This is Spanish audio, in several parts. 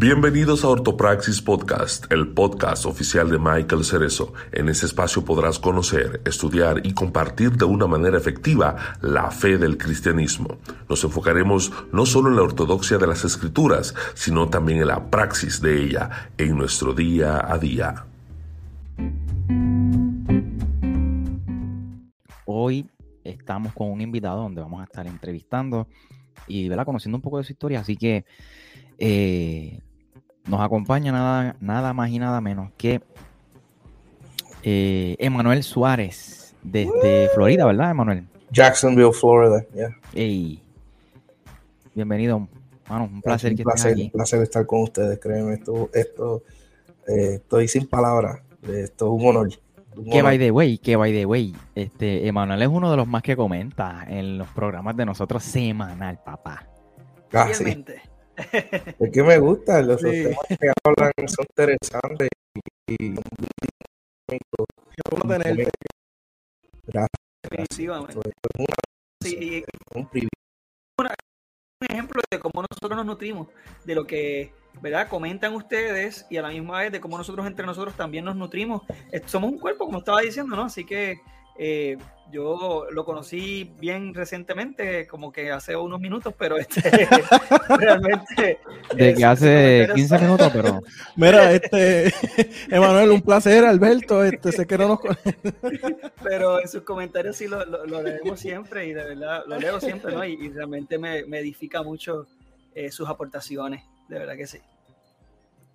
Bienvenidos a Ortopraxis Podcast, el podcast oficial de Michael Cerezo. En este espacio podrás conocer, estudiar y compartir de una manera efectiva la fe del cristianismo. Nos enfocaremos no solo en la ortodoxia de las escrituras, sino también en la praxis de ella en nuestro día a día. Hoy estamos con un invitado donde vamos a estar entrevistando y conociendo un poco de su historia, así que eh, nos acompaña nada, nada más y nada menos que eh, Emanuel Suárez desde Florida, ¿verdad, Emanuel? Jacksonville, Florida, yeah. Bienvenido, mano, un placer que estés aquí. Un placer estar con ustedes, créeme, esto, esto eh, estoy sin palabras, esto es un honor. Que by the way, que by the way, este, Emanuel es uno de los más que comenta en los programas de nosotros semanal, papá. Ah, Es que me gusta, los temas que hablan son interesantes y, Gracias. un, ejemplo de cómo nosotros nos nutrimos, de lo que ¿verdad? comentan ustedes y a la misma vez de cómo nosotros entre nosotros también nos nutrimos. Somos un cuerpo, como estaba diciendo, ¿no? Así que eh, yo lo conocí bien recientemente, como que hace unos minutos, pero este, realmente... De que hace 15 minutos, pero... Mira, este, Emanuel, un placer, Alberto, este, sé que no nos... pero en sus comentarios sí lo, lo, leemos siempre y de verdad lo leo siempre, ¿no? Y, realmente me, edifica mucho eh, sus aportaciones, de verdad que sí.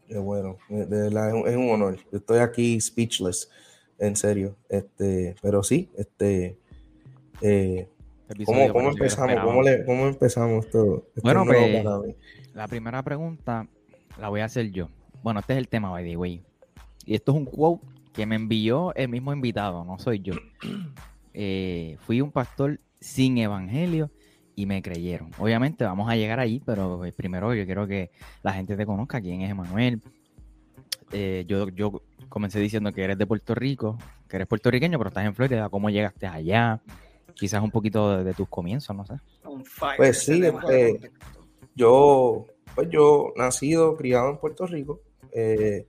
Qué bueno, de verdad es un honor. Estoy aquí speechless en serio. Este, pero sí, este. Eh, ¿cómo, ¿cómo, empezamos? ¿Cómo, le, ¿Cómo, empezamos todo? bueno, pues, la primera pregunta la voy a hacer yo. Bueno, este es el tema, by the way. Y esto es un quote que me envió el mismo invitado, no soy yo. Eh, fui un pastor sin evangelio y me creyeron. Obviamente vamos a llegar ahí, pero primero yo quiero que la gente te conozca quién es Emanuel. Eh, yo, yo comencé diciendo que eres de Puerto Rico, que eres puertorriqueño, pero estás en Florida. ¿Cómo llegaste allá? Quizás un poquito de, tus comienzos, no sé. Pues sí, este, yo, pues yo nacido, criado en Puerto Rico. Eh,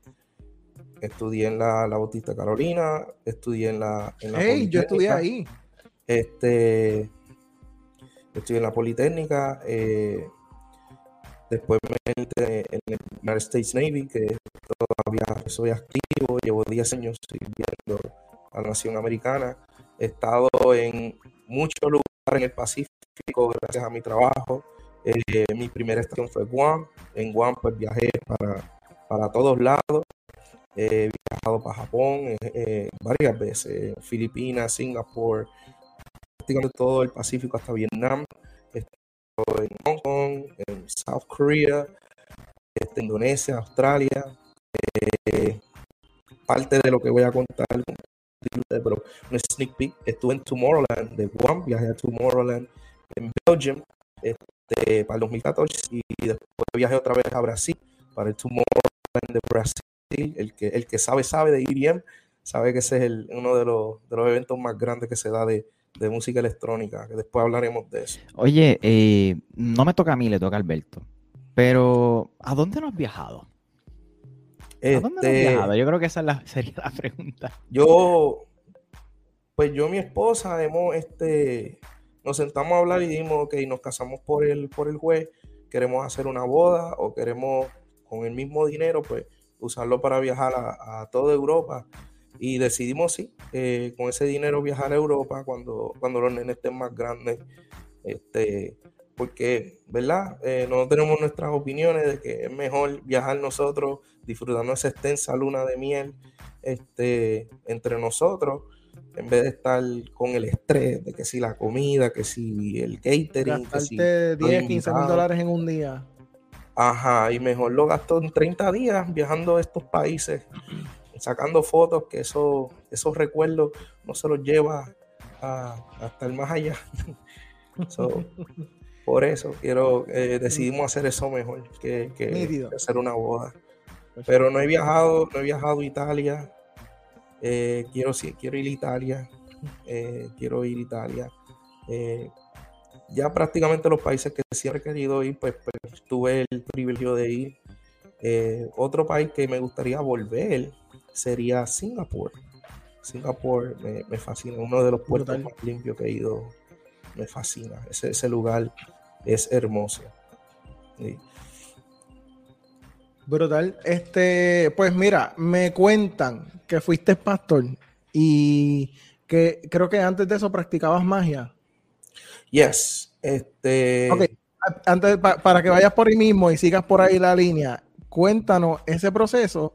estudié en la, la, Bautista Carolina, estudié en la. En hey, yo estudié ahí. Este, estudié en la Politécnica. Eh, después me entré en el United States Navy, que todavía soy activo, llevo 10 años sirviendo a la nación americana. He estado en muchos lugares en el Pacífico gracias a mi trabajo. Eh, mi primera estación fue Guam. En Guam pues viajé para, para todos lados. He viajado para Japón eh, eh, varias veces, Filipinas, Singapur, prácticamente todo el Pacífico hasta Vietnam. En Hong Kong, en South Korea, este, Indonesia, Australia, eh, parte de lo que voy a contar, pero un sneak peek. Estuve en Tomorrowland de Guam, viajé a Tomorrowland en Belgium este, para el 2014 y después viajé otra vez a Brasil para el Tomorrowland de Brasil. El que, el que sabe, sabe de IBM, sabe que ese es el, uno de los, de los eventos más grandes que se da de, de música electrónica, que después hablaremos de eso. Oye, eh, no me toca a mí, le toca a Alberto, pero ¿a dónde no has viajado? Este, Yo creo que esa sería la pregunta. Yo, pues yo y mi esposa hemos, este, nos sentamos a hablar y dijimos, ok, nos casamos por el, por el juez, queremos hacer una boda o queremos con el mismo dinero, pues usarlo para viajar a, toda Europa. Y decidimos, sí, eh, con ese dinero viajar a Europa cuando, cuando los nenes estén más grandes. Este, porque, ¿verdad? Eh, no tenemos nuestras opiniones de que es mejor viajar nosotros disfrutando esa extensa luna de miel este, entre nosotros, en vez de estar con el estrés de que si la comida, que si el catering, que si 10, 15 mil dólares en un día. Ajá, y mejor lo gasto en 30 días viajando a estos países, sacando fotos, que eso, esos recuerdos no se los lleva hasta el más allá. por eso quiero, eh, decidimos hacer eso mejor que, que hacer una boda. Pero no he viajado, no he viajado a Italia. Eh, quiero, quiero ir a Italia. Eh, quiero ir a Italia. Eh, ya prácticamente los países que siempre he querido ir, pues, pues, tuve el privilegio de ir. Otro país que me gustaría volver sería Singapur. Singapur me, me fascina, uno de los puertos más limpios que he ido, me fascina. Ese, ese lugar es hermoso. Sí. Brutal. Este, pues mira, me cuentan que fuiste pastor y que creo que antes de eso practicabas magia. Yes, este, Ok, antes pa- para que vayas por ahí mismo y sigas por ahí la línea, cuéntanos ese proceso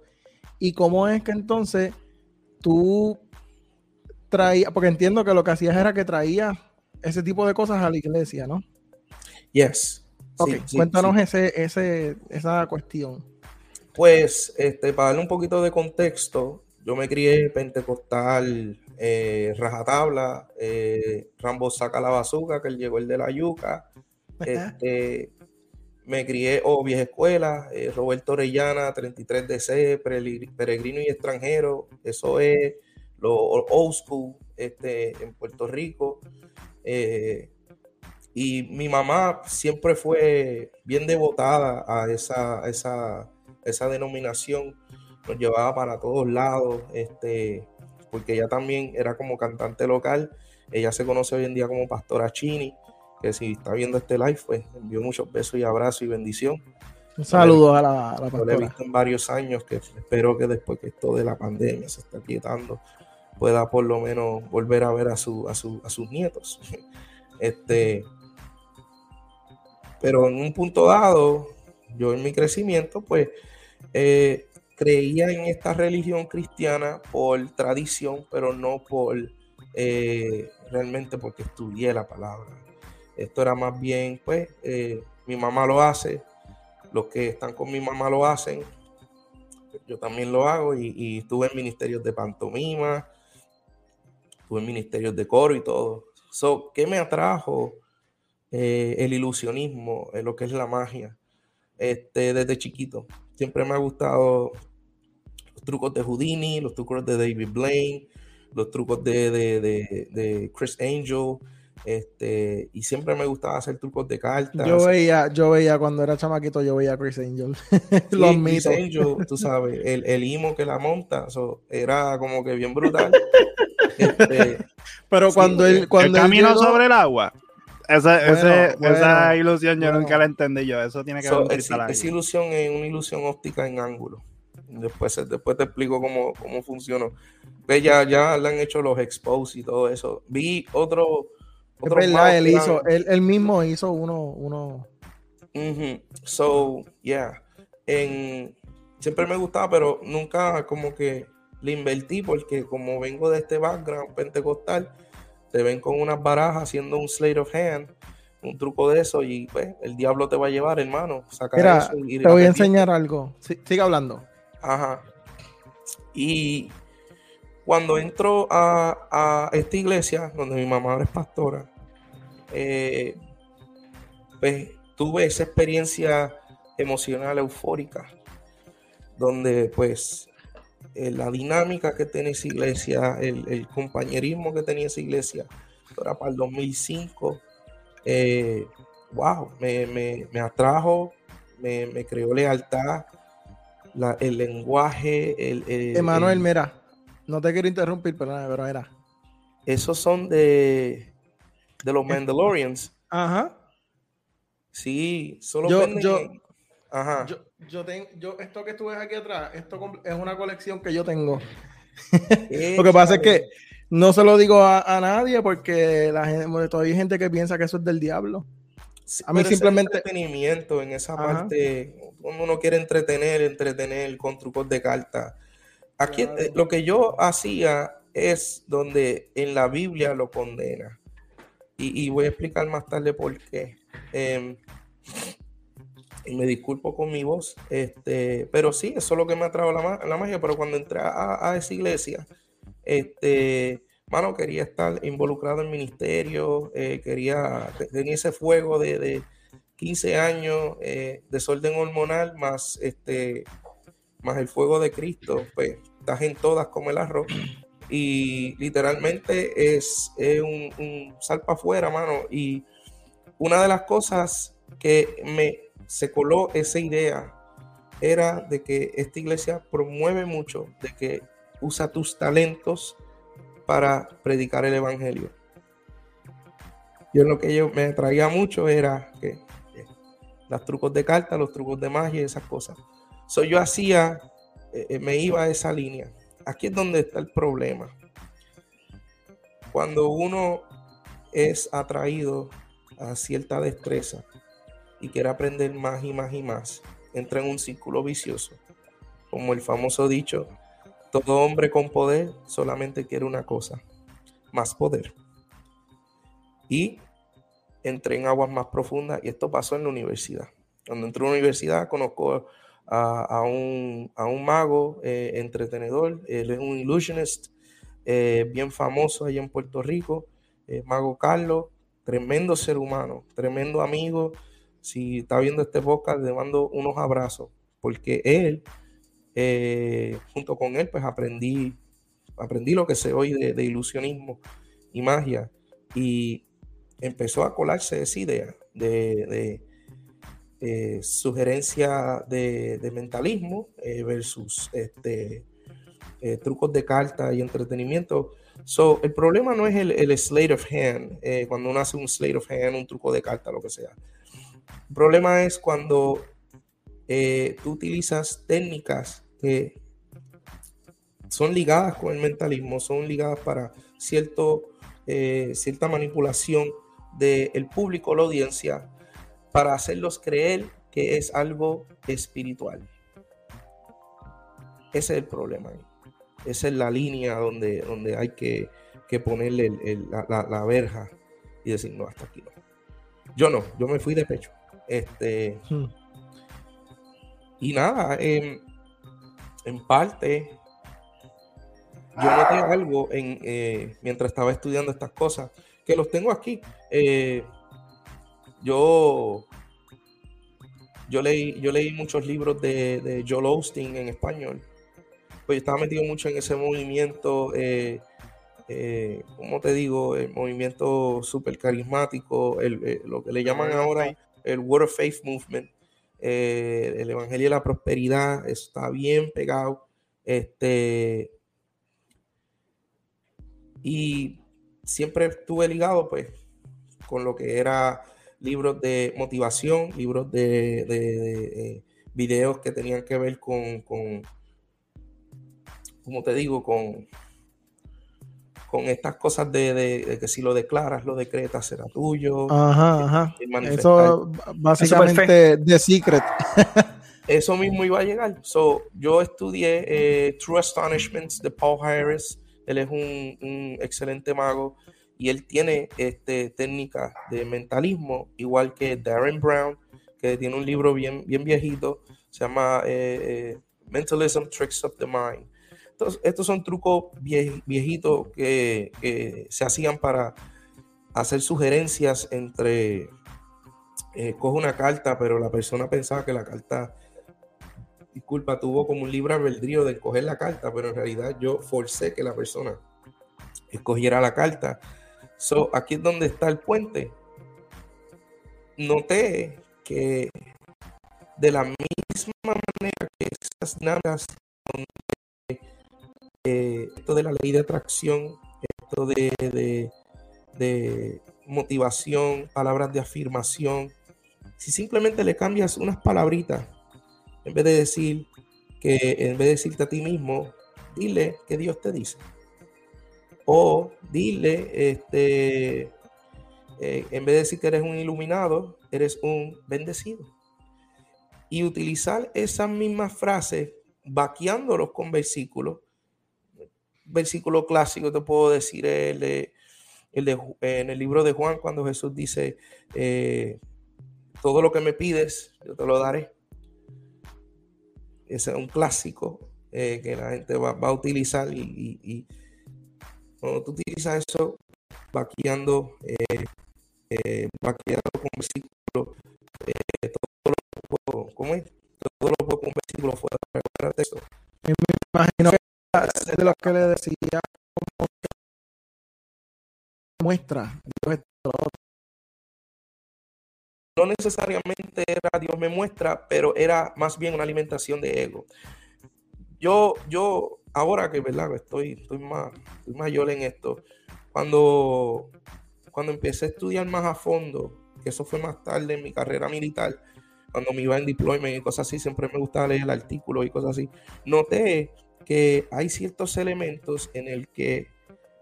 y cómo es que entonces tú traías, porque entiendo que lo que hacías era que traías ese tipo de cosas a la iglesia, ¿no? yes. Ok, Sí, cuéntanos sí. Ese, ese, esa cuestión. Pues, este, para darle un poquito de contexto, yo me crié pentecostal, eh, rajatabla, eh, Rambo saca la bazooka, que él llegó el de la yuca. Este, me crié, o vieja escuela, eh, Roberto Orellana, 33DC, Pereli- peregrino y extranjero, eso es lo old school este, en Puerto Rico. Eh, y mi mamá siempre fue bien devotada a esa, esa, esa denominación, nos llevaba para todos lados, este, porque ella también era como cantante local, ella se conoce hoy en día como Pastora Chini, que si está viendo este live, pues envío muchos besos y abrazos y bendición. Un saludo a la, a la la he visto en varios años, que espero que después que esto de la pandemia se está quietando, pueda por lo menos volver a ver a, su, a, su- a sus nietos. Este, pero en un punto dado, yo en mi crecimiento, pues eh, creía en esta religión cristiana por tradición, pero no por eh, realmente porque estudié la palabra. Esto era más bien, pues, eh, mi mamá lo hace, los que están con mi mamá lo hacen, yo también lo hago y, y estuve en ministerios de pantomima, estuve en ministerios de coro y todo. So, ¿Qué me atrajo? Eh, el ilusionismo, eh, lo que es la magia, este, desde chiquito. Siempre me ha gustado los trucos de Houdini, los trucos de David Blaine, los trucos de, de- de- de Chris Angel, este, y siempre me gustaba hacer trucos de cartas. Yo veía, yo veía cuando era chamaquito, yo veía a Chris Angel. Sí, Lo Chris admito. Angel, tú sabes, el, el imo que la monta, so, era como que bien brutal. Este, Pero Sí, cuando el él, cuando el él camino llegó- sobre el agua. Esa, Bueno, ese- bueno, esa ilusión yo bueno. nunca la entendí yo. Eso tiene que so, ver es- esa ilusión es una ilusión óptica en ángulo. Después, después te explico cómo, cómo funcionó. Ve, ya, ya le han hecho los expos y todo eso. Vi otro. Es verdad, él hizo, él, él mismo hizo uno, uno. So, yeah. En, siempre me gustaba, pero nunca como que le invertí porque como vengo de este background pentecostal, te ven con unas barajas haciendo un slate of hand, un truco de eso y pues el diablo te va a llevar, hermano. Saca Mira, eso y te voy a enseñar algo. Sí, sigue hablando. Ajá. Y cuando entro a, a esta iglesia, donde mi mamá ahora es pastora, eh, pues tuve esa experiencia emocional eufórica, donde pues eh, la dinámica que tenía esa iglesia, el, el compañerismo que tenía esa iglesia, era para el 2005, eh, wow, me, me- me atrajo, me, me creó lealtad, la- el lenguaje, el, el- Emanuel, el- mira, no te quiero interrumpir, perdóname, pero era. esos son de, de los Mandalorians. Ajá. Sí, solo Yo- venden yo- Ajá. Yo, yo tengo, yo, esto que tú ves aquí atrás, esto es una colección que yo tengo. Lo que pasa es que no se lo digo a, a nadie porque la gente, bueno, todavía hay gente que piensa que eso es del diablo. Sí, a mí simplemente- entretenimiento en esa Ajá. parte, uno quiere entretener, entretener con trucos de carta. Aquí eh, lo que yo hacía es donde en la Biblia lo condena. Y, y voy a explicar más tarde por qué. Em, y me disculpo con mi voz, este, pero sí, eso es lo que me atrajo la, ma- la magia. Pero cuando entré a, a esa iglesia, este, mano, quería estar involucrado en ministerio, eh, quería, te- tenía ese fuego de, de 15 años, eh, desorden hormonal, más este, más el fuego de Cristo, pues estás en todas como el arroz. Y literalmente es, es un, un sal afuera, mano. Y una de las cosas que me se coló esa idea era de que esta iglesia promueve mucho de que usa tus talentos para predicar el evangelio. Yo lo que yo me atraía mucho era que eh, los trucos de carta, los trucos de magia y esas cosas. So, yo hacía, eh, eh, me iba a esa línea. Aquí es donde está el problema. Cuando uno es atraído a cierta destreza y quiere aprender más y más y más, entra en un círculo vicioso. Como el famoso dicho, todo hombre con poder solamente quiere una cosa, más poder. Y entré en aguas más profundas y esto pasó en la universidad. Cuando entré a la universidad conozco a, un, mago eh, entretenedor, él es un illusionist eh, bien famoso allá en Puerto Rico, eh, Mago Carlos, tremendo ser humano, tremendo amigo. Si está viendo este podcast, le mando unos abrazos, porque él, junto con él, pues aprendí, aprendí lo que se oye de, ilusionismo y magia. Y empezó a colarse esa idea de eh, sugerencia de, mentalismo eh, versus este, eh, trucos de carta y entretenimiento. So, el problema no es el, el slate of hand, cuando uno hace un slate of hand, un truco de carta, lo que sea. El problema es cuando tú utilizas técnicas que son ligadas con el mentalismo, son ligadas para cierta manipulación del público, la audiencia, para hacerlos creer que es algo espiritual. Ese es el problema. Esa es la línea donde, donde hay que, ponerle la, verja y decir, no, hasta aquí no. Yo no, yo me fui de pecho. Este, hmm. Y nada, en, parte, yo noté algo en, eh, mientras estaba estudiando estas cosas, que los tengo aquí. Eh, yo, yo, leí, yo leí muchos libros de, de Joel Osteen en español. Pues estaba metido mucho en ese movimiento, eh, eh, ¿cómo te digo? El movimiento súper carismático, eh, lo que le llaman ahora el Word of Faith Movement, el Evangelio de la Prosperidad, está bien pegado. Este, y siempre estuve ligado, pues, con lo que era libros de motivación, libros de, eh, videos que tenían que ver con, con como te digo, con, con estas cosas de, que si lo declaras, lo decretas, será tuyo. Ajá, ajá. Eso básicamente de secret. Eso mismo iba a llegar. So, yo estudié eh, True Astonishments de Paul Harris. Él es un, un excelente mago y él tiene este, técnicas de mentalismo, igual que Darren Brown, que tiene un libro bien, bien viejito, se llama eh, eh, Mentalism Tricks of the Mind. Entonces, estos son trucos viejitos que, se hacían para hacer sugerencias entre, eh, coge una carta, pero la persona pensaba que la carta, disculpa, tuvo como un libre albedrío de coger la carta, pero en realidad yo forcé que la persona escogiera la carta So, aquí es donde está el puente. Noté que de la misma manera que esas naves, eh, esto de la ley de atracción, esto de, de motivación, palabras de afirmación, si simplemente le cambias unas palabritas, en vez de decir que, en vez de decirte a ti mismo, dile que Dios te dice. O dile, este, eh, en vez de decir que eres un iluminado, eres un bendecido. Y utilizar esas mismas frases, vaqueándolos con versículos. Versículo clásico, te puedo decir, el de, el de, en el libro de Juan, cuando Jesús dice, eh, todo lo que me pides, yo te lo daré. Ese es un clásico eh, que la gente va, a utilizar y cuando tú utilizas eso, vaqueando, eh, eh, vaqueando con versículos, eh, todo lo puedo, ¿cómo es? Todo lo puedo con versículos fuera del texto. me imagino que de los que le decía muestra Dios no necesariamente era Dios me muestra, pero era más bien una alimentación de ego. Yo, yo, ahora que verdad, estoy, estoy más, estoy mayor en esto, cuando, cuando empecé a estudiar más a fondo, que eso fue más tarde en mi carrera militar, cuando me iba en deployment y cosas así, siempre me gustaba leer artículos y cosas así, noté que hay ciertos elementos en el que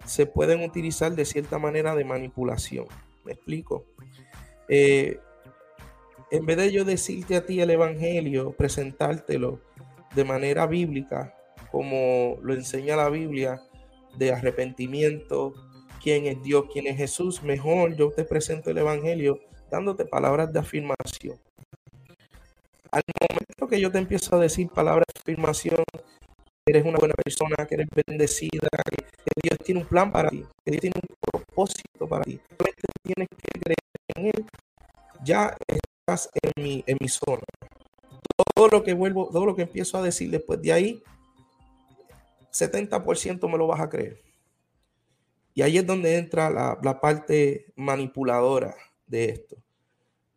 se pueden utilizar de cierta manera de manipulación. ¿Me explico? Eh, en vez de yo decirte a ti el Evangelio, presentártelo de manera bíblica, como lo enseña la Biblia, de arrepentimiento, quién es Dios, quién es Jesús, mejor yo te presento el Evangelio dándote palabras de afirmación. Al momento que yo te empiezo a decir palabras de afirmación, eres una buena persona, que eres bendecida, que, Dios tiene un plan para ti, que Dios tiene un propósito para ti. Solamente tienes que creer en Él. Ya estás en mi, en mi zona. Todo lo que vuelvo, todo lo que empiezo a decir después de ahí, 70% me lo vas a creer. Y ahí es donde entra la, la parte manipuladora de esto.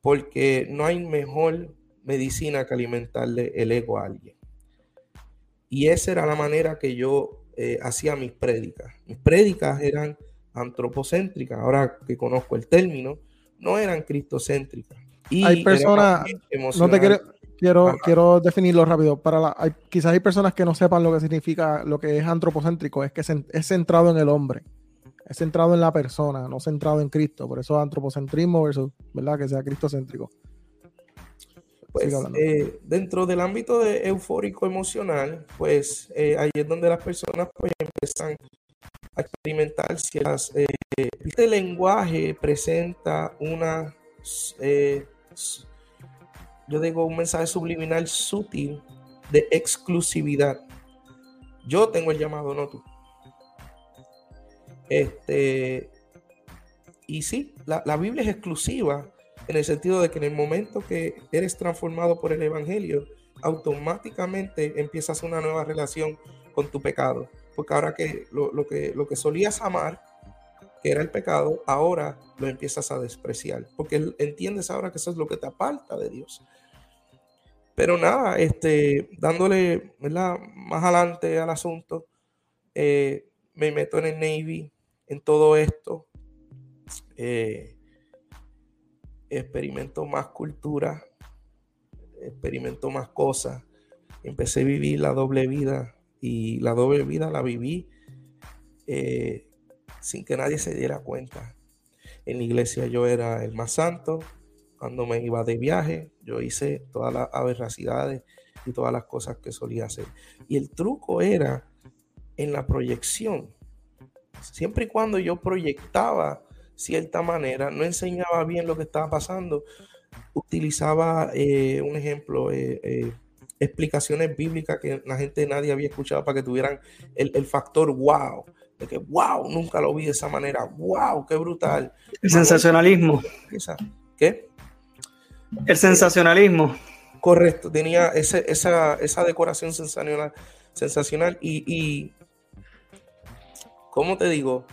Porque no hay mejor medicina que alimentarle el ego a alguien. Y esa era la manera que yo eh, hacía mis prédicas. Mis prédicas eran antropocéntricas, ahora que conozco el término, no eran cristocéntricas. Y hay personas, no te quiero, quiero, quiero definirlo rápido. Para la, hay, quizás hay personas que no sepan lo que significa, lo que es antropocéntrico, es que es centrado en el hombre, es centrado en la persona, no centrado en Cristo. Por eso antropocentrismo versus, ¿verdad? Que sea cristocéntrico. Pues eh, dentro del ámbito de eufórico emocional, pues eh, ahí es donde las personas pues empiezan a experimentar ciertas... Eh, este lenguaje presenta una... yo digo un mensaje subliminal sutil de exclusividad. Yo tengo el llamado, no tú. Este, y sí, la, la Biblia es exclusiva en el sentido de que en el momento que eres transformado por el Evangelio, automáticamente empiezas una nueva relación con tu pecado. Porque ahora que lo, que lo que solías amar, que era el pecado, ahora lo empiezas a despreciar. Porque entiendes ahora que eso es lo que te aparta de Dios. Pero nada, este, dándole más adelante al asunto, eh, me meto en el Navy, en todo esto. Eh, experimento más cultura, experimento más cosas. Empecé a vivir la doble vida y la doble vida la viví eh, sin que nadie se diera cuenta. En la iglesia yo era el más santo. Cuando me iba de viaje, yo hice todas las aberracidades y todas las cosas que solía hacer. Y el truco era en la proyección. Siempre y cuando yo proyectaba cierta manera, no enseñaba bien lo que estaba pasando, utilizaba eh, un ejemplo, eh, eh, explicaciones bíblicas que la gente nadie había escuchado para que tuvieran el, factor wow, de que wow, nunca lo vi de esa manera, wow, qué brutal. El sensacionalismo. ¿Qué? El sensacionalismo. Correcto, tenía esa, esa decoración sensacional, sensacional y, y, ¿cómo te digo?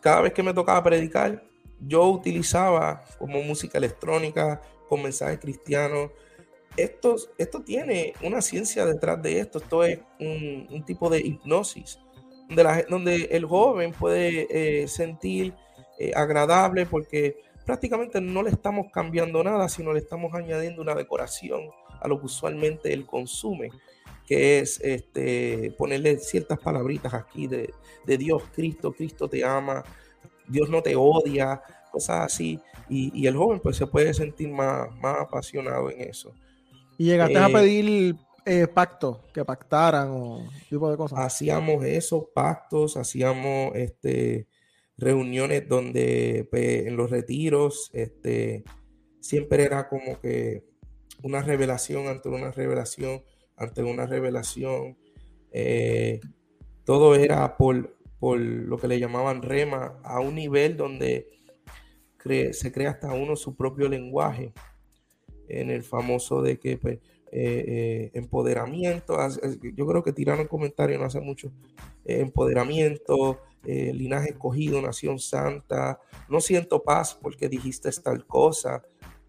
cada vez que me tocaba predicar, yo utilizaba como música electrónica, con mensajes cristianos. Esto, esto tiene una ciencia detrás de esto. Esto es un, tipo de hipnosis, donde, donde el joven puede eh, sentir eh, agradable porque prácticamente no le estamos cambiando nada, sino le estamos añadiendo una decoración a lo que usualmente él consume que es este, ponerle ciertas palabritas aquí de, Dios, Cristo, Cristo te ama, Dios no te odia, cosas así. Y, el joven pues se puede sentir más, más apasionado en eso. ¿Y llegaste a eh, pedir eh, pactos, que pactaran o tipo de cosas? Hacíamos esos pactos, hacíamos este, reuniones donde pues, en los retiros este, siempre era como que una revelación ante una revelación ante una revelación. Eh, todo era por, por, lo que le llamaban rema, a un nivel donde se crea hasta uno su propio lenguaje, en el famoso de que pues, eh, eh, empoderamiento, yo creo que tiraron comentario no hace mucho, empoderamiento, linaje escogido, nación santa, no siento paz porque dijiste tal cosa,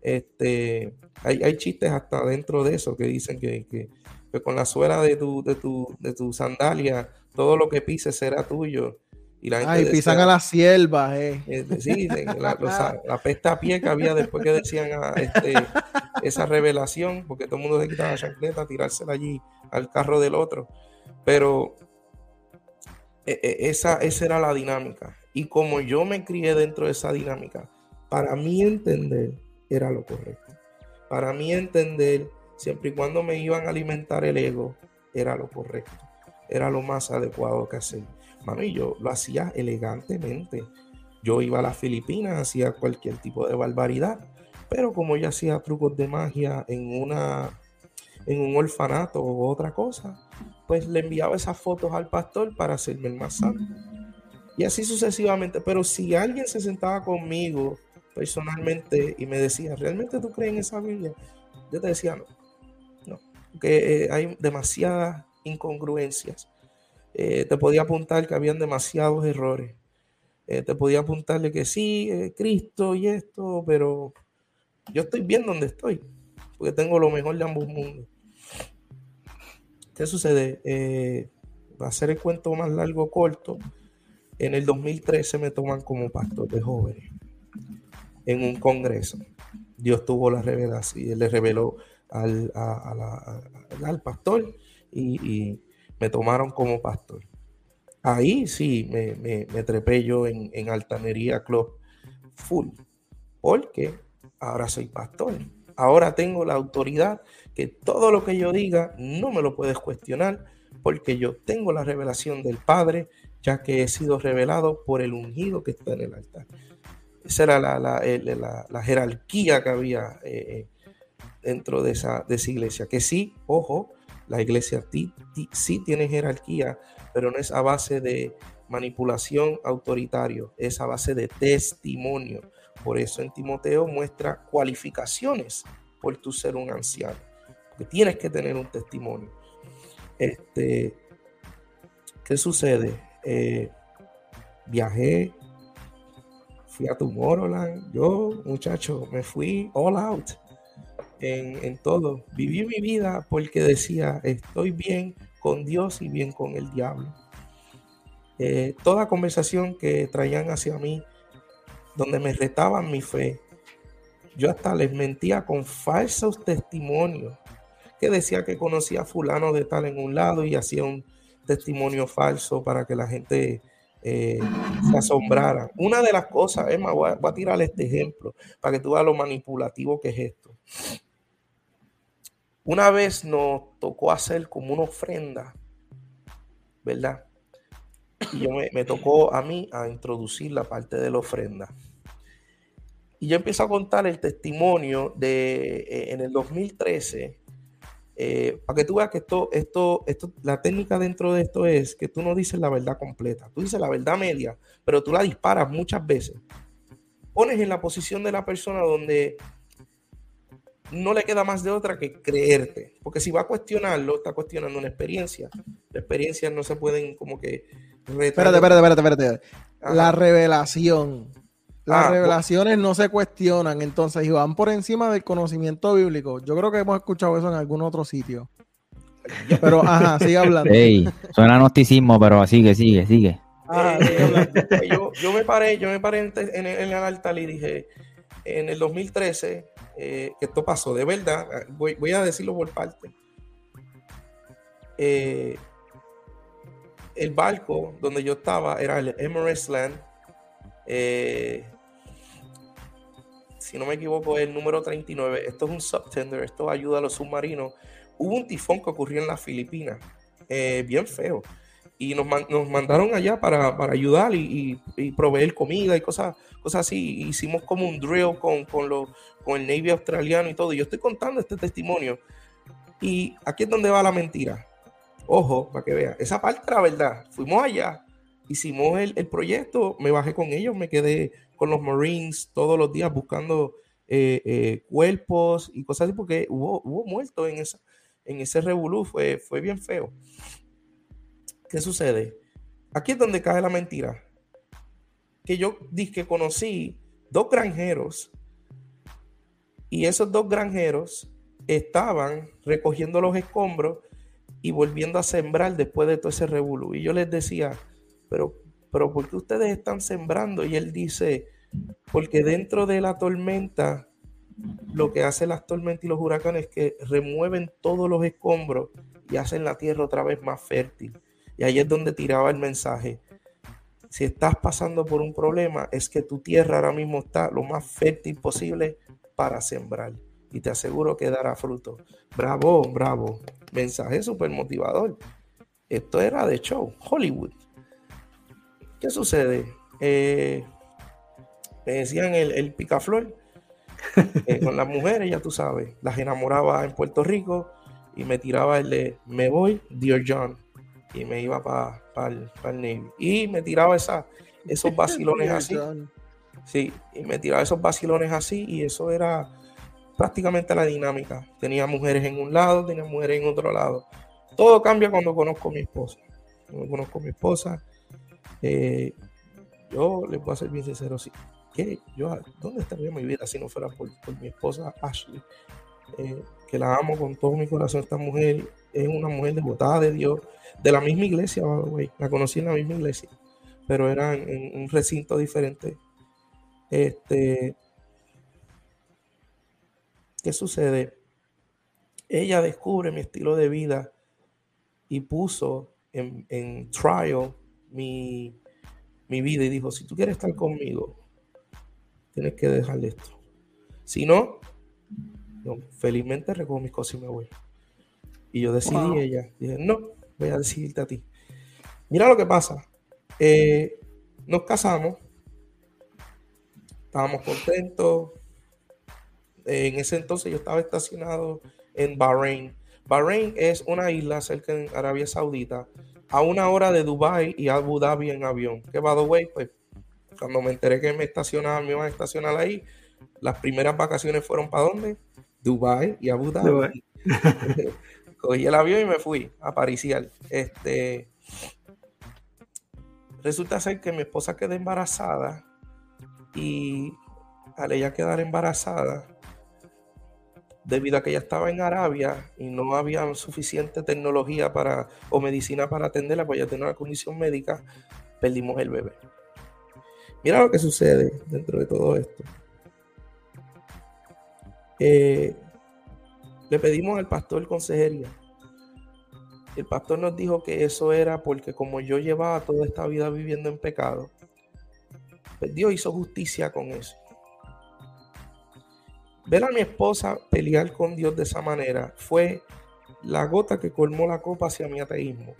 Este, hay, hay chistes hasta dentro de eso que dicen que, que- que con la suela de tu, de tu, de tu sandalia, todo lo que pises será tuyo. Y la gente Ay, pisan decía- a las siervas, eh. eh, sí, la, los- la pesta a pie que había después que decían ah, este, esa revelación, porque todo el mundo se quitaba la chancleta, tirársela allí al carro del otro. Pero eh, eh, esa, esa era la dinámica. Y como yo me crié dentro de esa dinámica, para mí entender era lo correcto. Para mí entender, siempre y cuando me iban a alimentar el ego, era lo correcto. Era lo más adecuado que hacer. Mano, y yo lo hacía elegantemente. Yo iba a las Filipinas, hacía cualquier tipo de barbaridad, pero como yo hacía trucos de magia en una en un orfanato o otra cosa, pues le enviaba esas fotos al pastor para hacerme el más santo. Y así sucesivamente. Pero si alguien se sentaba conmigo personalmente y me decía, ¿realmente tú crees en esa Biblia? Yo te decía, no. No. Porque eh, hay demasiadas incongruencias. Eh, te podía apuntar que habían demasiados errores. Eh, te podía apuntarle que sí, Cristo y esto, pero yo estoy bien donde estoy, porque tengo lo mejor de ambos mundos. ¿Qué sucede? Va a ser el cuento más largo o corto. En el 2013 me toman como pastor de jóvenes en un congreso. Dios tuvo la revelación, le reveló al, al pastor y, y me tomaron como pastor. Ahí sí me, me- me trepé yo en, en Altanería Club full, porque ahora soy pastor. Ahora tengo la autoridad que todo lo que yo diga no me lo puedes cuestionar, porque yo tengo la revelación del Padre, ya que he sido revelado por el ungido que está en el altar. Esa era la, jerarquía que había eh, dentro de esa, iglesia. Que sí, ojo, la iglesia sí tiene jerarquía, pero no es a base de manipulación autoritario, es a base de testimonio. Por eso en Timoteo muestra cualificaciones por tu ser un anciano, porque tienes que tener un testimonio. Este, ¿Qué sucede? Eh, viajé, fui a Tomorrowland, yo, muchacho, me fui all out en, todo. Viví mi vida porque decía, estoy bien con Dios y bien con el diablo. Eh, toda conversación que traían hacia mí, donde me retaban mi fe, yo hasta les mentía con falsos testimonios, que decía que conocía a fulano de tal en un lado y hacía un testimonio falso para que la gente eh, se asombrara. Una de las cosas, más, voy a, voy a tirar este ejemplo para que tú veas lo manipulativo que es esto. Una vez nos tocó hacer como una ofrenda, ¿verdad? Y yo me, tocó a mí a introducir la parte de la ofrenda. Y yo empiezo a contar el testimonio de eh, en el 2013, eh, para que tú veas que esto, esto, esto, la técnica dentro de esto es que tú no dices la verdad completa, tú dices la verdad media, pero tú la disparas muchas veces. Pones en la posición de la persona donde no le queda más de otra que creerte, porque si va a cuestionarlo, está cuestionando una experiencia. Las experiencias no se pueden como que... Espérate, espérate, espérate, espérate. Ajá. La revelación. Las Ah, revelaciones no se cuestionan, entonces, y van por encima del conocimiento bíblico. Yo creo que hemos escuchado eso en algún otro sitio. Pero, ajá, sigue hablando. Ey, suena gnosticismo, pero sigue, sigue, sigue. Hablando. pues yo, yo me paré, yo me paré en, en el altar y dije, en el 2013, eh, esto pasó, de verdad, voy, a decirlo por parte. Eh, el barco donde yo estaba era el Emirates Land. eh, si no me equivoco, el número 39. Esto es un subtender, esto ayuda a los submarinos. Hubo un tifón que ocurrió en las Filipinas, eh, bien feo y nos, man- nos mandaron allá para, para ayudar y, y- y proveer comida y cosas, cosas así. Hicimos como un drill con, con, lo- con el Navy australiano y todo. Y yo estoy contando este testimonio. Y aquí es donde va la mentira. Ojo, para que vean. Esa parte era verdad. Fuimos allá, hicimos el, el proyecto, me bajé con ellos, me quedé con los Marines todos los días buscando eh, eh, cuerpos y cosas así, porque hubo, hubo muertos en, esa, en ese revolú. Fue, fue bien feo. ¿Qué sucede? Aquí es donde cae la mentira. Que yo dije que conocí dos granjeros Y esos dos granjeros estaban recogiendo los escombros y volviendo a sembrar después de todo ese revolú. Y yo les decía, pero, pero ¿por qué ustedes están sembrando? Y él dice, porque dentro de la tormenta, lo que hacen las tormentas y los huracanes es que remueven todos los escombros y hacen la tierra otra vez más fértil. Y ahí es donde tiraba el mensaje. Si estás pasando por un problema, es que tu tierra ahora mismo está lo más fértil posible para sembrar. Y te aseguro que dará fruto. Bravo, bravo. Mensaje súper motivador. Esto era de show, Hollywood. ¿Qué sucede? Eh, me decían el, el picaflor eh, con las mujeres, ya tú sabes, las enamoraba en Puerto Rico y me tiraba el de me voy, Dear John, y me iba para el Navy. Y me tiraba esa, esos vacilones así. Sí, y me tiraba esos vacilones así y eso era prácticamente la dinámica. Tenía mujeres en un lado, tenía mujeres en otro lado. Todo cambia cuando conozco a mi esposa. Cuando conozco a mi esposa, eh, yo les voy a ser bien sincero, sí. ¿Qué? Yo, ¿Dónde estaría mi vida si no fuera por, mi esposa Ashley? Eh, que la amo con todo mi corazón. Esta mujer es una mujer devotada de Dios, de la misma iglesia, la conocí en la misma iglesia, pero era en, un recinto diferente. Este, ¿Qué sucede? Ella descubre mi estilo de vida y puso en, en trial mi, mi vida y dijo, si tú quieres estar conmigo, tienes que dejarle esto. Si no, felizmente recojo mis cosas y me voy. Y yo decidí ella. Dije, no, voy a decidirte a ti. Mira lo que pasa. Eh, nos casamos. Estábamos contentos. en ese entonces yo estaba estacionado en Bahrein. Bahrein es una isla cerca de Arabia Saudita, a una hora de Dubai y Abu Dhabi en avión. Que by the way, pues cuando me enteré que me estacionaban, me iban a estacionar ahí, las primeras vacaciones fueron para dónde? Dubai y Abu Dhabi. Cogí el avión y me fui a pariciar. Este, resulta ser que mi esposa quedó embarazada y al ella quedar embarazada, debido a que ella estaba en Arabia y no había suficiente tecnología para o medicina para atenderla, pues ella tenía una condición médica, perdimos el bebé. Mira lo que sucede dentro de todo esto. Eh, le pedimos al pastor consejería. El pastor nos dijo que eso era porque como yo llevaba toda esta vida viviendo en pecado, pues Dios hizo justicia con eso. Ver a mi esposa pelear con Dios de esa manera fue la gota que colmó la copa hacia mi ateísmo.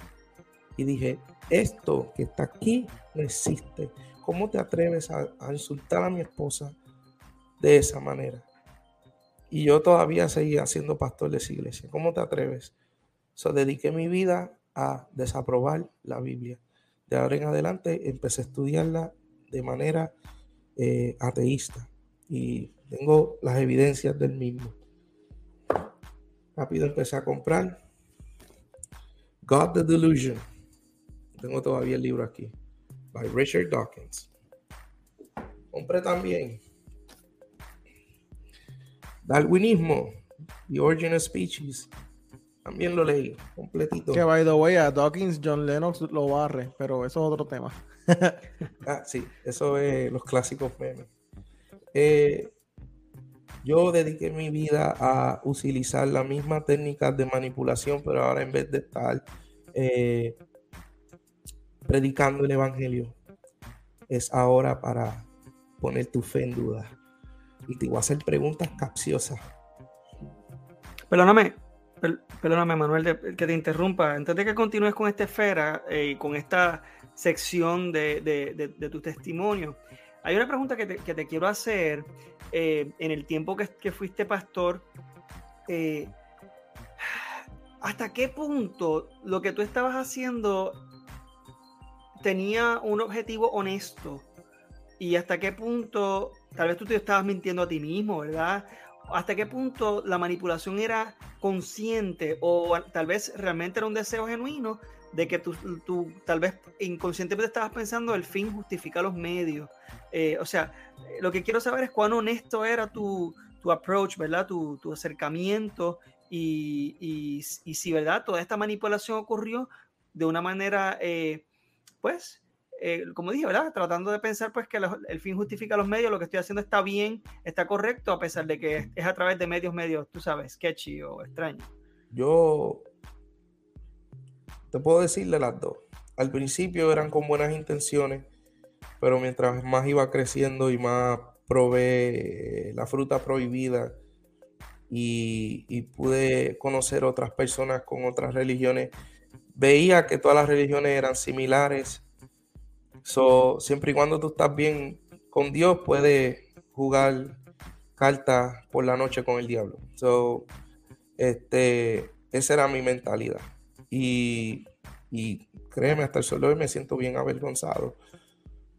Y dije, esto que está aquí no existe. ¿Cómo te atreves a, insultar a mi esposa de esa manera? Y yo todavía seguía siendo pastor de esa iglesia. ¿Cómo te atreves? So, dediqué mi vida a desaprobar la Biblia. De ahora en adelante empecé a estudiarla de manera eh, ateísta y tengo las evidencias del mismo. Rápido empecé a comprar God the Delusion. Tengo todavía el libro aquí by Richard Dawkins. Compré también Darwinismo, The Origin of Species. También lo leí completito. Que by the way, a Dawkins John Lennox lo barre, pero eso es otro tema. ah, sí, eso es los clásicos memes. Eh, yo dediqué mi vida a utilizar la misma técnica de manipulación, pero ahora en vez de estar eh, predicando el Evangelio, es ahora para poner tu fe en duda. Y hacer preguntas capciosas. Perdóname, perdóname Manuel, que te interrumpa. Antes de que continúes con esta esfera y eh, con esta sección de, tu testimonio, hay una pregunta que te, quiero hacer. Eh, en el tiempo que, fuiste pastor, eh, ¿hasta qué punto lo que tú estabas haciendo tenía un objetivo honesto y hasta qué punto, tal vez tú te estabas mintiendo a ti mismo, ¿verdad? Hasta qué punto la manipulación era consciente o tal vez realmente era un deseo genuino de que tú, tal vez inconscientemente estabas pensando el fin justifica los medios. Eh, o sea, lo que quiero saber es cuán honesto era tu, tu approach, ¿verdad? Tu, tu acercamiento y, y, y, si, ¿verdad? Toda esta manipulación ocurrió de una manera, eh, pues, eh, como dije, ¿verdad? Tratando de pensar pues que el fin justifica los medios, lo que estoy haciendo está bien, está correcto, a pesar de que es, a través de medios, medios, tú sabes, sketchy o extraño. Yo te puedo decirle las dos. Al principio eran con buenas intenciones, pero mientras más iba creciendo y más probé la fruta prohibida y, y pude conocer otras personas con otras religiones, veía que todas las religiones eran similares So, siempre y cuando tú estás bien con Dios, puedes jugar cartas por la noche con el diablo. So, este, esa era mi mentalidad. Y, y créeme, hasta el sol me siento bien avergonzado.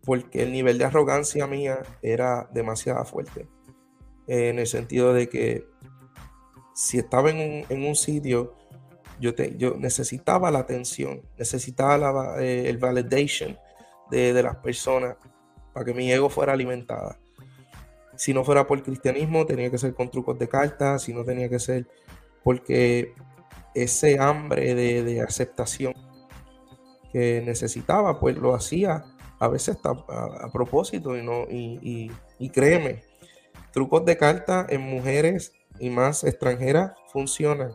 Porque el nivel de arrogancia mía era demasiado fuerte. En el sentido de que si estaba en un, en un sitio, yo, te, yo necesitaba la atención, necesitaba la, eh, el validation de, las personas para que mi ego fuera alimentada. Si no fuera por cristianismo, tenía que ser con trucos de cartas, si no tenía que ser porque ese hambre de, aceptación que necesitaba, pues lo hacía a veces a, propósito y, no, y, y, créeme, trucos de cartas en mujeres y más extranjeras funcionan.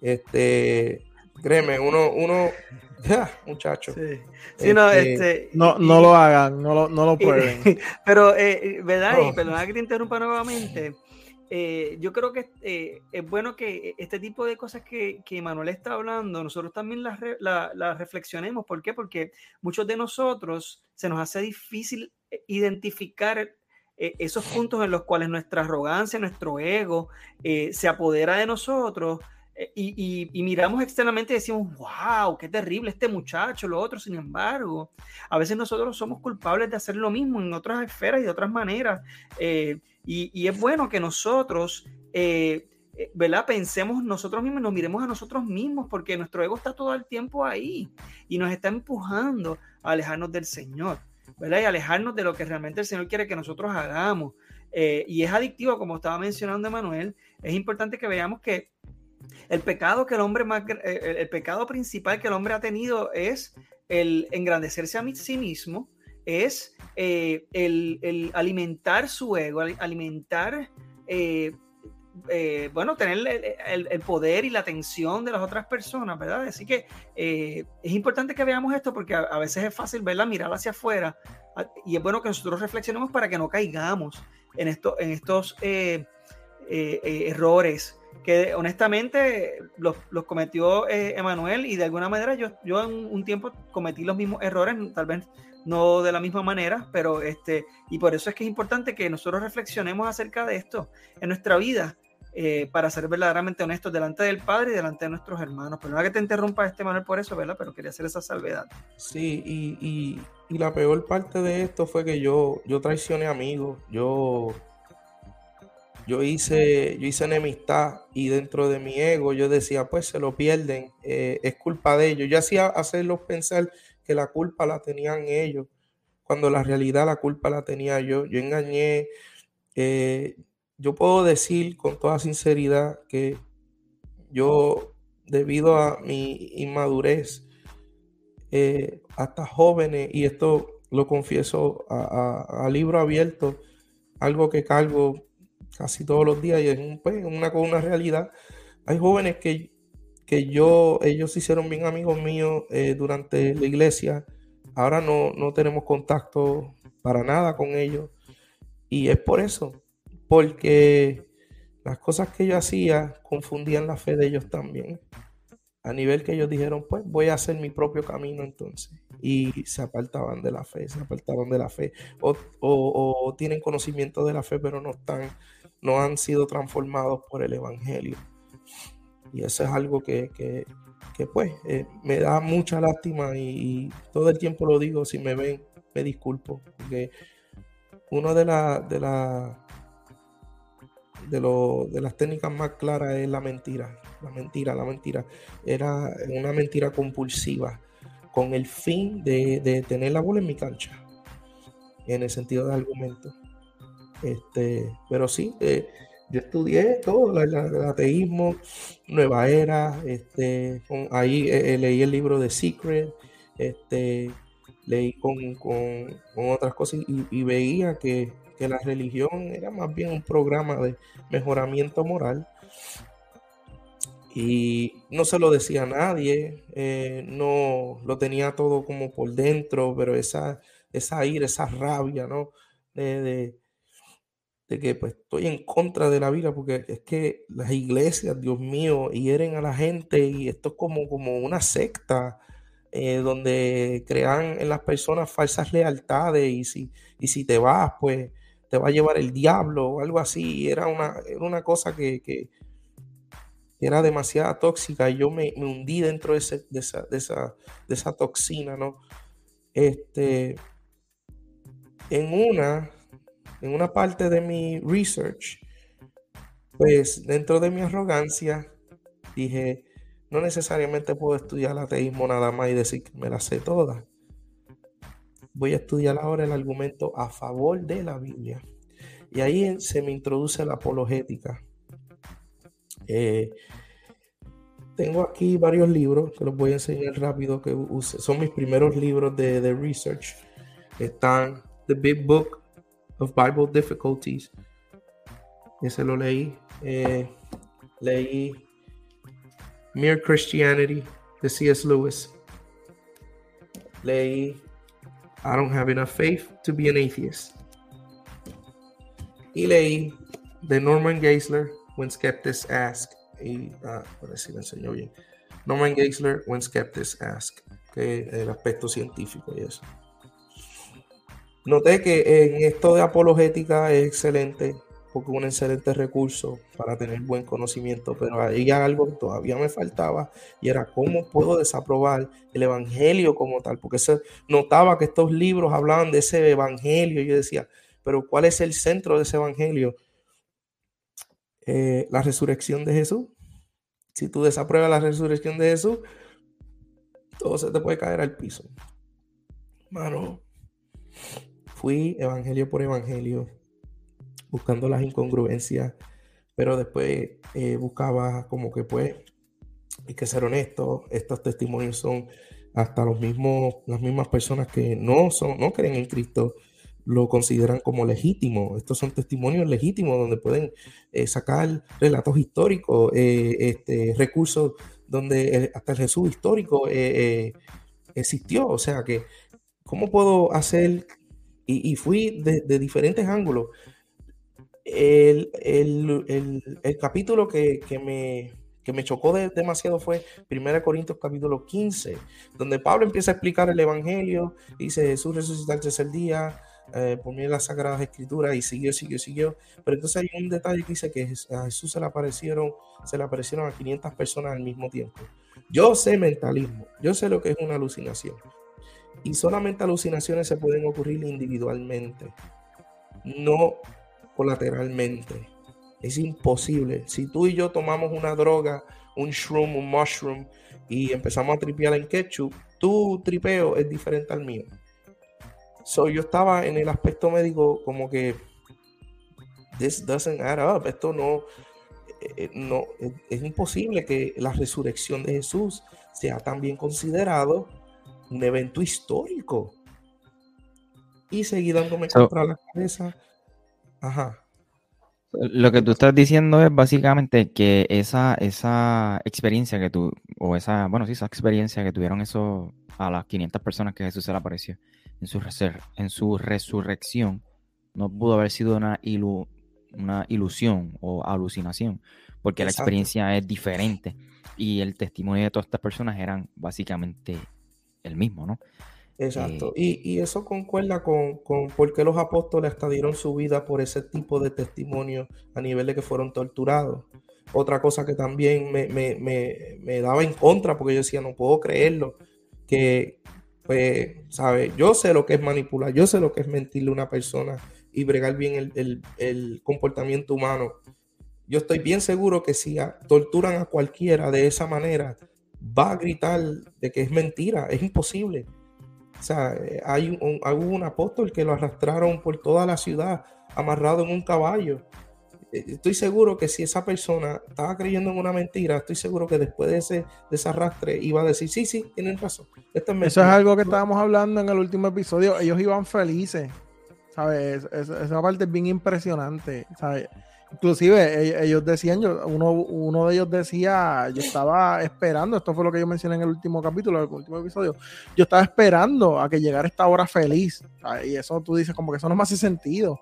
Este, créeme, uno, uno ya, muchacho. Sí. no, este, este no, no lo hagan, no lo, no lo prueben. pero, eh, ¿verdad? Y perdona que te interrumpa nuevamente. Eh, yo creo que eh, es bueno que este tipo de cosas que, que Manuel está hablando, nosotros también las, las reflexionemos. ¿Por qué? Porque muchos de nosotros se nos hace difícil identificar esos puntos en los cuales nuestra arrogancia, nuestro ego se apodera de nosotros eh, y, miramos externamente y decimos, wow, qué terrible este muchacho, lo otro, sin embargo, a veces nosotros somos culpables de hacer lo mismo en otras esferas y de otras maneras. Eh, y, es bueno que nosotros, eh, ¿verdad? Pensemos nosotros mismos, nos miremos a nosotros mismos, porque nuestro ego está todo el tiempo ahí y nos está empujando a alejarnos del Señor, ¿verdad? Y alejarnos de lo que realmente el Señor quiere que nosotros hagamos. y es adictivo, como estaba mencionando Manuel, es importante que veamos que el pecado que el hombre más, eh, el, pecado principal que el hombre ha tenido es el engrandecerse a sí mismo, es eh, el, alimentar su ego, alimentar, eh, bueno, tener el, poder y la atención de las otras personas, ¿verdad? Así que es importante que veamos esto porque a, veces es fácil verla, mirar hacia afuera y es bueno que nosotros reflexionemos para que no caigamos en, esto, en estos errores que honestamente los, cometió eh, Emanuel y de alguna manera yo, yo en un tiempo cometí los mismos errores, tal vez no de la misma manera, pero este, y por eso es que es importante que nosotros reflexionemos acerca de esto en nuestra vida. Eh, para ser verdaderamente honestos delante del Padre y delante de nuestros hermanos. Pero no que te interrumpa este Manuel por eso, ¿verdad? Pero quería hacer esa salvedad. Sí, y, y, y la peor parte de esto fue que yo, yo traicioné amigos, yo yo hice, yo hice enemistad y dentro de mi ego yo decía, pues se lo pierden, eh, es culpa de ellos. Yo hacía hacerlos pensar que la culpa la tenían ellos, cuando la realidad la culpa la tenía yo. Yo engañé. Eh, yo puedo decir con toda sinceridad que yo, debido a mi inmadurez, eh, hasta jóvenes, y esto lo confieso a libro abierto, algo que cargo casi todos los días y es pues, una, una realidad. Hay jóvenes que, que yo, ellos se hicieron bien amigos míos eh, durante la iglesia. Ahora no, no tenemos contacto para nada con ellos. Y es por eso, porque las cosas que yo hacía confundían la fe de ellos también. A nivel que ellos dijeron, pues voy a hacer mi propio camino entonces. Y se apartaban de la fe, se apartaban de la fe. O, o tienen conocimiento de la fe, pero no están no han sido transformados por el Evangelio. Y eso es algo que, pues eh, me da mucha lástima y, todo el tiempo lo digo, si me ven, me disculpo, porque una de, las de, la, de, de las técnicas más claras es la mentira, la mentira, la mentira. Era una mentira compulsiva con el fin de, de tener la bola en mi cancha, en el sentido de argumento. Este, pero sí, eh, yo estudié todo, el ateísmo, Nueva Era, este, ahí eh, eh, leí el libro de Secret, este, leí con, con- con otras cosas y, veía que, que la religión era más bien un programa de mejoramiento moral. Y no se lo decía a nadie, no lo tenía todo como por dentro, pero esa, esa ira, esa rabia, ¿no? De- de que pues estoy en contra de la vida, porque es que las iglesias, Dios mío, hieren a la gente y esto es como, como una secta eh, donde crean en las personas falsas lealtades y si, y si te vas, pues te va a llevar el diablo o algo así. Era una, era una cosa que, que era demasiado tóxica y yo me, me hundí dentro de, ese- de esa, de, esa, de esa toxina, ¿no? Este, en una, en una parte de mi research, pues dentro de mi arrogancia, dije, no necesariamente puedo estudiar ateísmo nada más y decir que me la sé toda. Voy a estudiar ahora el argumento a favor de la Biblia. Y ahí se me introduce la apologética. Eh, tengo aquí varios libros que los voy a enseñar rápido que use. Son mis primeros libros de, de research. Están The Big Book of Bible Difficulties. Ese lo leí. Eh, leí Mere Christianity de C.S. Lewis. Leí I Don't Have Enough Faith to Be an Atheist. Y leí de Norman Geisler, When Skeptics Ask. Ah, lo bien. Norman Geisler, When Skeptics Ask. Que el aspecto científico y eso. Noté que en esto de apologética es excelente, porque es un excelente recurso para tener buen conocimiento, pero hay algo que todavía me faltaba y era cómo puedo desaprobar el evangelio como tal, porque se notaba que estos libros hablaban de ese evangelio y yo decía, pero ¿cuál es el centro de ese evangelio? Eh, la resurrección de Jesús. Si tú desapruebas la resurrección de Jesús, todo se te puede caer al piso. Mano, fui evangelio por evangelio, buscando las incongruencias, pero después eh, buscaba como que pues, hay que ser honesto, estos testimonios son hasta los mismos, las mismas personas que no son, no creen en Cristo, lo consideran como legítimo. Estos son testimonios legítimos donde pueden eh, sacar relatos históricos, eh, este, recursos donde hasta el Jesús histórico existió. O sea que, ¿cómo puedo hacer? Y, y fui de, de, diferentes ángulos. El, el, el, el capítulo que, que, me, que me chocó de, demasiado fue 1 Corintios capítulo 15, donde Pablo empieza a explicar el Evangelio, dice Jesús resucitó al tercer día, eh, por medio de las Sagradas Escrituras y siguió, siguió, siguió. Pero entonces hay un detalle que dice que a Jesús se le aparecieron, se le aparecieron a 500 personas al mismo tiempo. Yo sé mentalismo, yo sé lo que es una alucinación. Y solamente alucinaciones se pueden ocurrir individualmente, no colateralmente. Es imposible. Si tú y yo tomamos una droga, un shroom, un mushroom, y empezamos a tripear en ketchup, tu tripeo es diferente al mío. So, yo estaba en el aspecto médico como que this doesn't add up. Esto no, eh, no es, imposible que la resurrección de Jesús sea también considerado un evento histórico. Y seguí dándome so, contra la cabeza. Ajá. Lo que tú estás diciendo es básicamente que esa, esa experiencia que tú, o esa, bueno, sí, esa experiencia que tuvieron eso a las 500 personas que Jesús se le apareció en su, en su resurrección, no pudo haber sido una, ilu, una ilusión o alucinación, porque Exacto. la experiencia es diferente y el testimonio de todas estas personas eran básicamente el mismo, ¿no? Exacto. Eh, y, y, eso concuerda con, con por qué los apóstoles hasta dieron su vida por ese tipo de testimonio a nivel de que fueron torturados. Otra cosa que también me, me, me, me daba en contra, porque yo decía, no puedo creerlo, que, pues, ¿sabes? Yo sé lo que es manipular, yo sé lo que es mentirle a una persona y bregar bien el, el, el comportamiento humano. Yo estoy bien seguro que si a, torturan a cualquiera de esa manera, va a gritar de que es mentira, es imposible. O sea, hay un, hay un apóstol que lo arrastraron por toda la ciudad amarrado en un caballo. Eh, Estoy seguro que si esa persona estaba creyendo en una mentira, estoy seguro que después de ese, de ese arrastre iba a decir, sí, sí, tienen razón. Esto es Eso es mentira". algo que estábamos hablando en el último episodio. Ellos iban felices. ¿Sabes? Es- es- esa parte es bien impresionante. ¿sabes? Inclusive e- ellos decían, yo, uno, uno de ellos decía, yo estaba esperando, esto fue lo que yo mencioné en el último capítulo, el último episodio, yo estaba esperando a que llegara esta hora feliz. Y eso tú dices, como que eso no me hace sentido.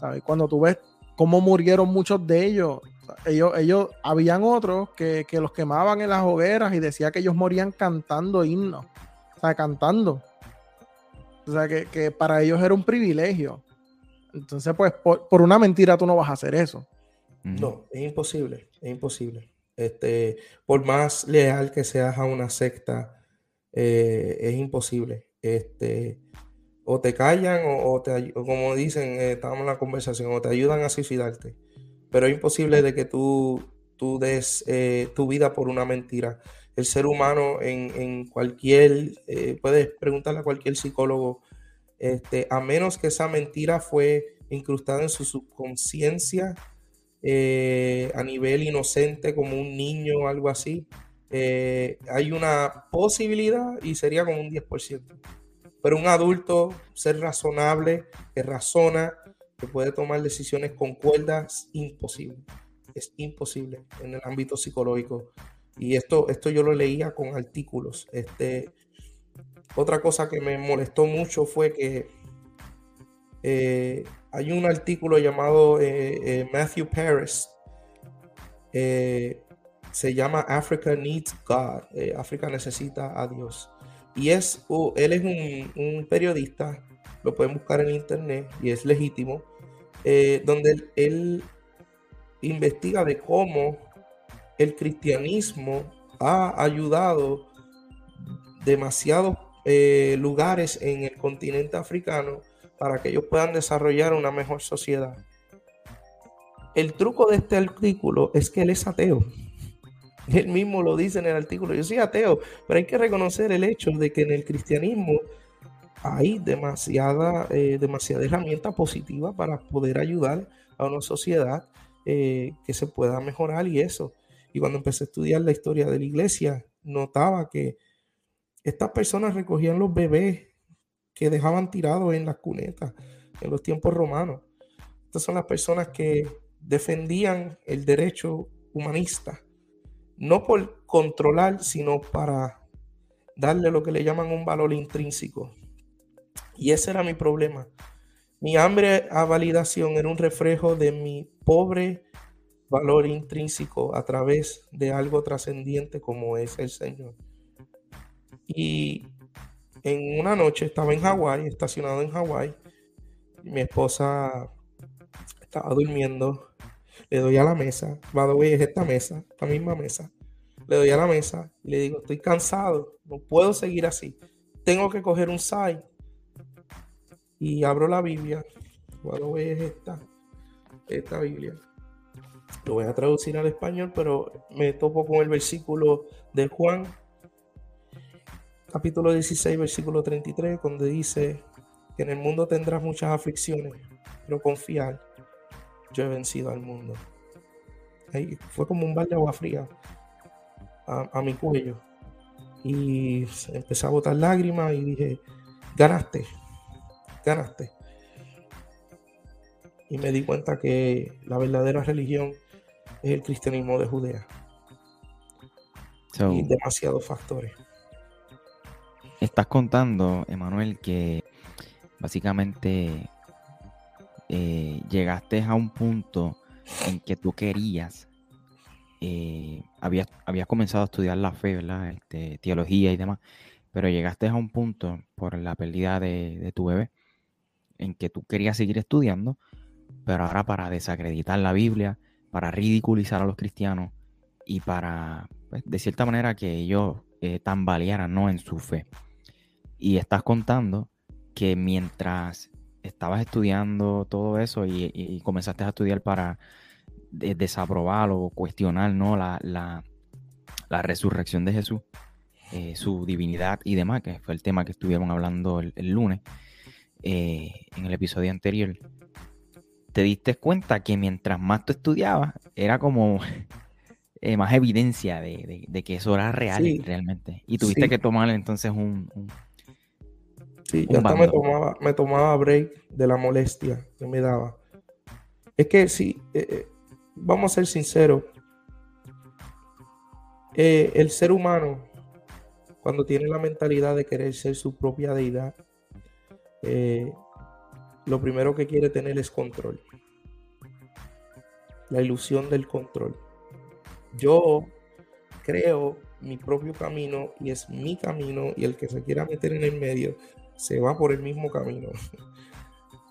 ¿sabes? Cuando tú ves cómo murieron muchos de ellos, ellos, ellos, habían otros que, que los quemaban en las hogueras y decía que ellos morían cantando himnos, o sea, cantando. O sea, que, que para ellos era un privilegio. Entonces, pues, por, por una mentira tú no vas a hacer eso. No, es imposible, es imposible. Este, por más leal que seas a una secta, eh, es imposible. Este, o te callan o, o te, o como dicen, eh, estábamos en la conversación, o te ayudan a suicidarte. Pero es imposible de que tú, tú des eh, tu vida por una mentira. El ser humano en, en cualquier, eh, puedes preguntarle a cualquier psicólogo, este, a menos que esa mentira fue incrustada en su subconsciencia eh, a nivel inocente, como un niño o algo así, eh, hay una posibilidad y sería como un 10%. Pero un adulto, ser razonable, que razona, que puede tomar decisiones con cuerdas, imposible. Es imposible en el ámbito psicológico. Y esto, esto yo lo leía con artículos. Este, otra cosa que me molestó mucho fue que eh, hay un artículo llamado eh, eh, Matthew Paris. se llama Africa Needs God. África necesita a Dios. Y es, él es un, periodista, lo pueden buscar en internet y es legítimo, donde él, él investiga de cómo el cristianismo ha ayudado demasiados eh, lugares en el continente africano para que ellos puedan desarrollar una mejor sociedad. El truco de este artículo es que él es ateo. Él mismo lo dice en el artículo. Yo soy ateo, pero hay que reconocer el hecho de que en el cristianismo hay demasiada, eh, demasiada herramienta positiva para poder ayudar a una sociedad eh, que se pueda mejorar y eso. Y cuando empecé a estudiar la historia de la iglesia, notaba que estas personas recogían los bebés que dejaban tirados en las cunetas en los tiempos romanos. Estas son las personas que defendían el derecho humanista, no por controlar, sino para darle lo que le llaman un valor intrínseco. Y ese era mi problema. Mi hambre a validación era un reflejo de mi pobre valor intrínseco a través de algo trascendiente como es el Señor. Y en una noche estaba en Hawái, estacionado en Hawái, mi esposa estaba durmiendo, le doy a la mesa, the way, es esta mesa, esta misma mesa, le doy a la mesa y le digo, estoy cansado, no puedo seguir así, tengo que coger un side y abro la Biblia, the way, es esta, esta Biblia. Lo voy a traducir al español, pero me topo con el versículo de Juan capítulo 16, versículo 33, donde dice que en el mundo tendrás muchas aflicciones, pero confiar, yo he vencido al mundo. Ahí fue como un balde de agua fría a, a mi cuello. Y empecé a botar lágrimas y dije, ganaste, ganaste. Y me di cuenta que la verdadera religión es el cristianismo de Judea. So, Y demasiados factores. Estás contando, Emanuel, que básicamente eh, llegaste a un punto en que tú querías, eh, habías, habías comenzado a estudiar la fe, ¿verdad? Este, teología y demás, pero llegaste a un punto por la pérdida de, tu bebé en que tú querías seguir estudiando, pero ahora para desacreditar la Biblia, para ridiculizar a los cristianos y para, pues, de cierta manera, que ellos eh, tambalearan ¿no? en su fe. Y estás contando que mientras estabas estudiando todo eso y, comenzaste a estudiar para de- desaprobar o cuestionar ¿no? la, la- la resurrección de Jesús, eh, su divinidad y demás, que fue el tema que estuvieron hablando el, el lunes eh, en el episodio anterior, te diste cuenta que mientras más tú estudiabas, era como eh, más evidencia de, de- de que eso era real Sí. realmente. Y tuviste Sí. que tomar entonces un... un- Sí, yo hasta me tomaba, me tomaba break de la molestia que me daba. Es que sí, eh, eh, vamos a ser sinceros. eh, el ser humano, cuando tiene la mentalidad de querer ser su propia deidad, eh, lo primero que quiere tener es control. La ilusión del control. Yo creo mi propio camino y es mi camino y el que se quiera meter en el medio se va por el mismo camino.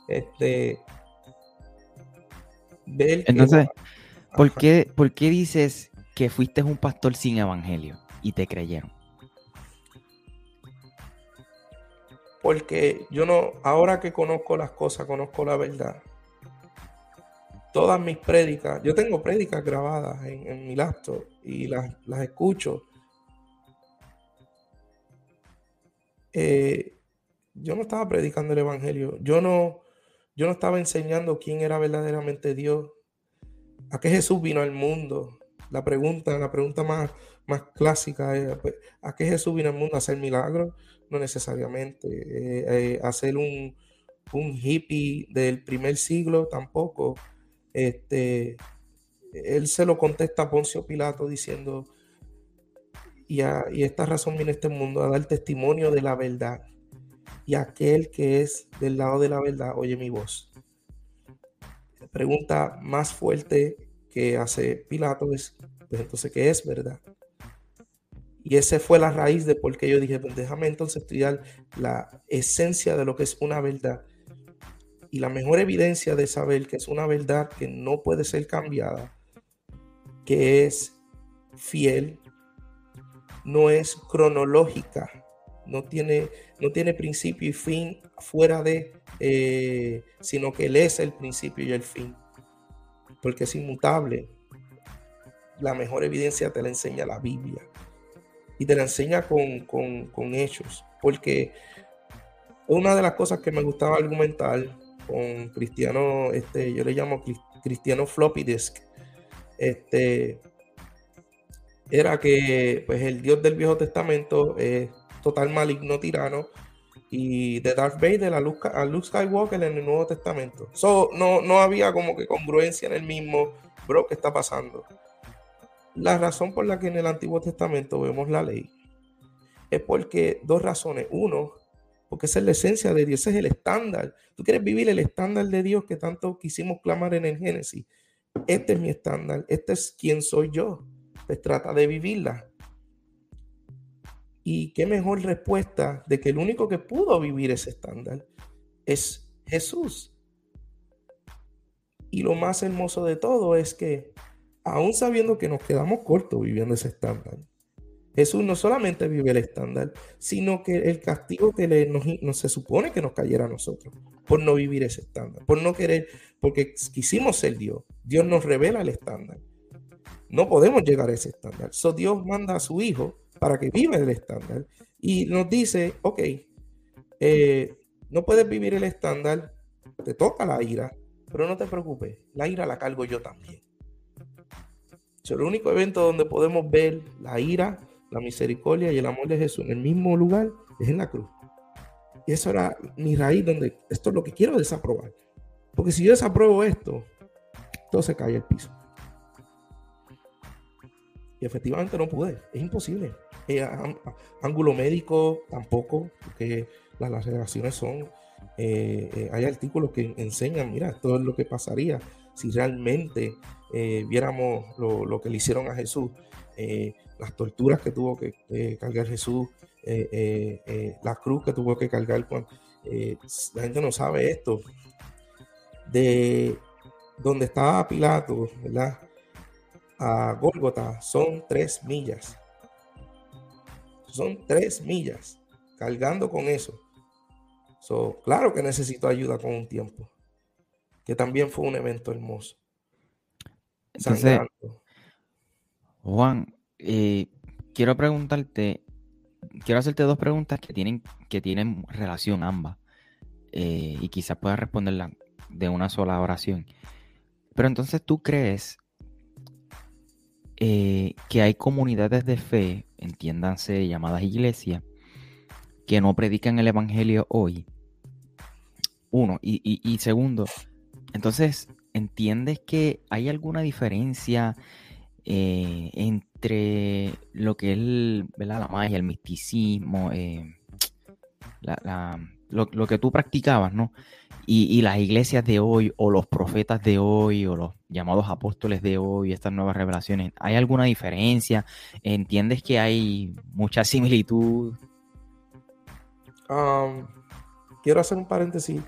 Este ver Entonces, ¿por qué, ¿por qué dices que fuiste un pastor sin evangelio y te creyeron? Porque yo no, ahora que conozco las cosas, conozco la verdad. Todas mis prédicas, yo tengo prédicas grabadas en, en mi laptop y las, las escucho. Eh, yo no estaba predicando el evangelio. Yo no, yo no estaba enseñando quién era verdaderamente Dios. ¿A qué Jesús vino al mundo? La pregunta, la pregunta más, más clásica es, pues, ¿a qué Jesús vino al mundo? ¿A hacer milagros? No necesariamente. Eh, eh, hacer un, un hippie del primer siglo tampoco. Este, él se lo contesta a Poncio Pilato diciendo, y, a- y esta razón viene este mundo a dar testimonio de la verdad. Y aquel que es del lado de la verdad oye mi voz. Pregunta más fuerte que hace Pilato es, pues entonces, ¿qué es verdad? Y esa fue la raíz de por qué yo dije, pues déjame entonces estudiar la esencia de lo que es una verdad. Y la mejor evidencia de saber que es una verdad que no puede ser cambiada, que es fiel, no es cronológica, no tiene, no tiene principio y fin fuera de, eh, sino que Él es el principio y el fin, porque es inmutable. La mejor evidencia te la enseña la Biblia. Y te la enseña con, con, con hechos, porque una de las cosas que me gustaba argumentar con Cristiano, este, yo le llamo Cris- Cristiano Floppy Disk, este, era que pues, el Dios del Viejo Testamento es total maligno tirano y de Darth Vader a Luke, a Luke Skywalker en el Nuevo Testamento. So, no, no había como que congruencia en el mismo, bro, ¿qué está pasando? La razón por la que en el Antiguo Testamento vemos la ley es porque dos razones. Uno, porque esa es la esencia de Dios, ese es el estándar. Tú quieres vivir el estándar de Dios que tanto quisimos clamar en el Génesis. Este es mi estándar, este es quien soy yo. Pues trata de vivirla. Y qué mejor respuesta de que el único que pudo vivir ese estándar es Jesús. Y lo más hermoso de todo es que, aún sabiendo que nos quedamos cortos viviendo ese estándar, Jesús no solamente vive el estándar, sino que el castigo que le, nos, se supone que nos cayera a nosotros por no vivir ese estándar, por no querer, porque quisimos ser Dios. Dios nos revela el estándar. No podemos llegar a ese estándar. So Dios manda a su Hijo para que viva el estándar y nos dice, ok, eh, no puedes vivir el estándar, te toca la ira, pero no te preocupes, la ira la cargo yo también. So, el único evento donde podemos ver la ira, la misericordia y el amor de Jesús en el mismo lugar es en la cruz. Y eso era mi raíz donde esto es lo que quiero desaprobar. Porque si yo desapruebo esto, todo se cae al piso. Y efectivamente no pude, es imposible. Eh, ángulo médico tampoco, porque las laceraciones son, eh, eh, hay artículos que enseñan, mira, esto es lo que pasaría si realmente viéramos lo, lo que le hicieron a Jesús, las torturas que tuvo que cargar Jesús, la cruz que tuvo que cargar la gente no sabe esto. De donde estaba Pilato, ¿verdad? A Gólgota son tres millas. Son tres millas cargando con eso. So, claro que necesito ayuda con un tiempo. Que también fue un evento hermoso. Entonces. Juan, eh, quiero preguntarte, quiero hacerte dos preguntas que tienen, que tienen relación ambas. eh, y quizás puedas responderla de una sola oración. Pero entonces tú crees eh, que hay comunidades de fe, entiéndanse llamadas iglesias, que no predican el Evangelio hoy. Uno. Y, segundo, entonces, ¿entiendes que hay alguna diferencia eh, entre lo que es la magia, el misticismo, eh, la- la- lo, lo que tú practicabas, ¿no? Y, y las iglesias de hoy, o los profetas de hoy, o los llamados apóstoles de hoy, estas nuevas revelaciones, ¿hay alguna diferencia? ¿Entiendes que hay mucha similitud? Um, quiero hacer un paréntesis.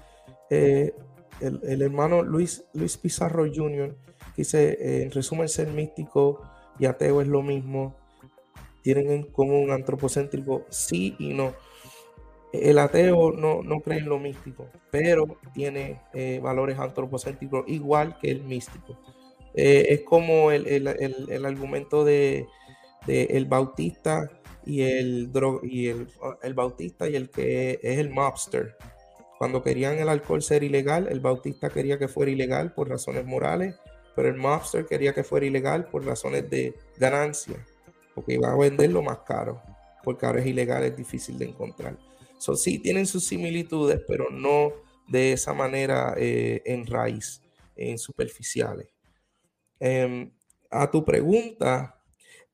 Eh, el, el hermano Luis, Luis Pizarro Jr. dice, eh, en resumen, ser místico y ateo es lo mismo. Tienen en común antropocéntrico, sí y no. El ateo no, no cree en lo místico, pero tiene eh, valores antropocéntricos igual que el místico. Eh, es como el, el- el- el argumento de, de el bautista y el y el, el bautista y el que es el mobster. Cuando querían el alcohol ser ilegal, el bautista quería que fuera ilegal por razones morales, pero el mobster quería que fuera ilegal por razones de ganancia, porque iba a venderlo más caro, porque ahora es ilegal, es difícil de encontrar. So, sí, tienen sus similitudes, pero no de esa manera eh, en raíz, en superficiales. Em, a tu pregunta,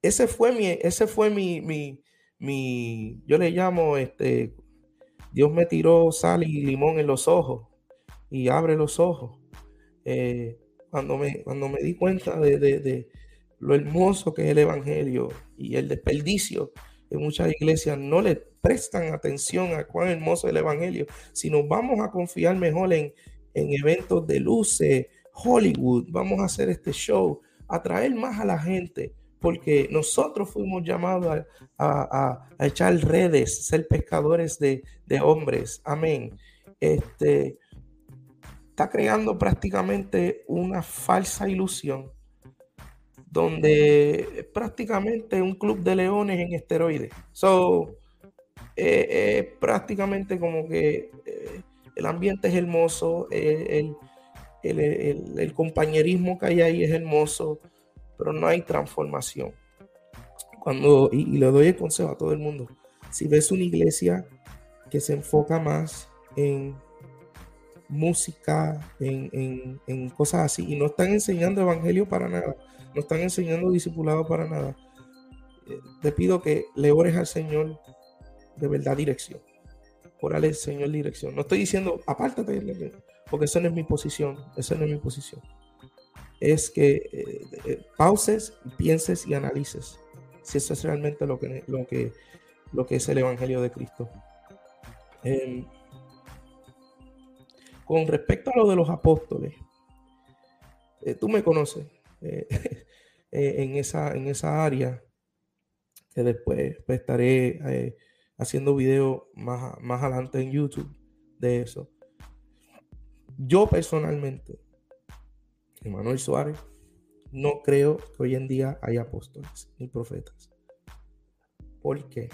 ese fue mi, ese fue mi, mi, mi, yo le llamo, este, Dios me tiró sal y limón en los ojos y abre los ojos. Eh, cuando, me, cuando me di cuenta de, de- de lo hermoso que es el Evangelio y el desperdicio en muchas iglesias no le prestan atención a cuán hermoso es el Evangelio, sino vamos a confiar mejor en, en eventos de luces, Hollywood, vamos a hacer este show, atraer más a la gente, porque nosotros fuimos llamados a, a- a- echar redes, ser pescadores de, de hombres. Amén. Este está creando prácticamente una falsa ilusión donde prácticamente un club de leones en esteroides. So, eh, eh, prácticamente como que eh, el ambiente es hermoso, el, el- el- el compañerismo que hay ahí es hermoso, pero no hay transformación. Cuando, y, y le doy el consejo a todo el mundo, si ves una iglesia que se enfoca más en música, en, en- en cosas así, y no están enseñando evangelio para nada, no están enseñando discipulado para nada, eh, te pido que le ores al Señor de verdad dirección. Órale al Señor dirección. No estoy diciendo apártate, porque esa no es mi posición, esa no es mi posición. Es que eh, eh, pauses, pienses y analices si eso es realmente lo que, lo que, lo que es el Evangelio de Cristo. Em, con respecto a lo de los apóstoles, eh, tú me conoces eh, en, esa, en esa área, que después pues, estaré haciendo videos más, más adelante en YouTube de eso. Yo personalmente, Emanuel Suárez, no creo que hoy en día haya apóstoles ni profetas. ¿Por qué?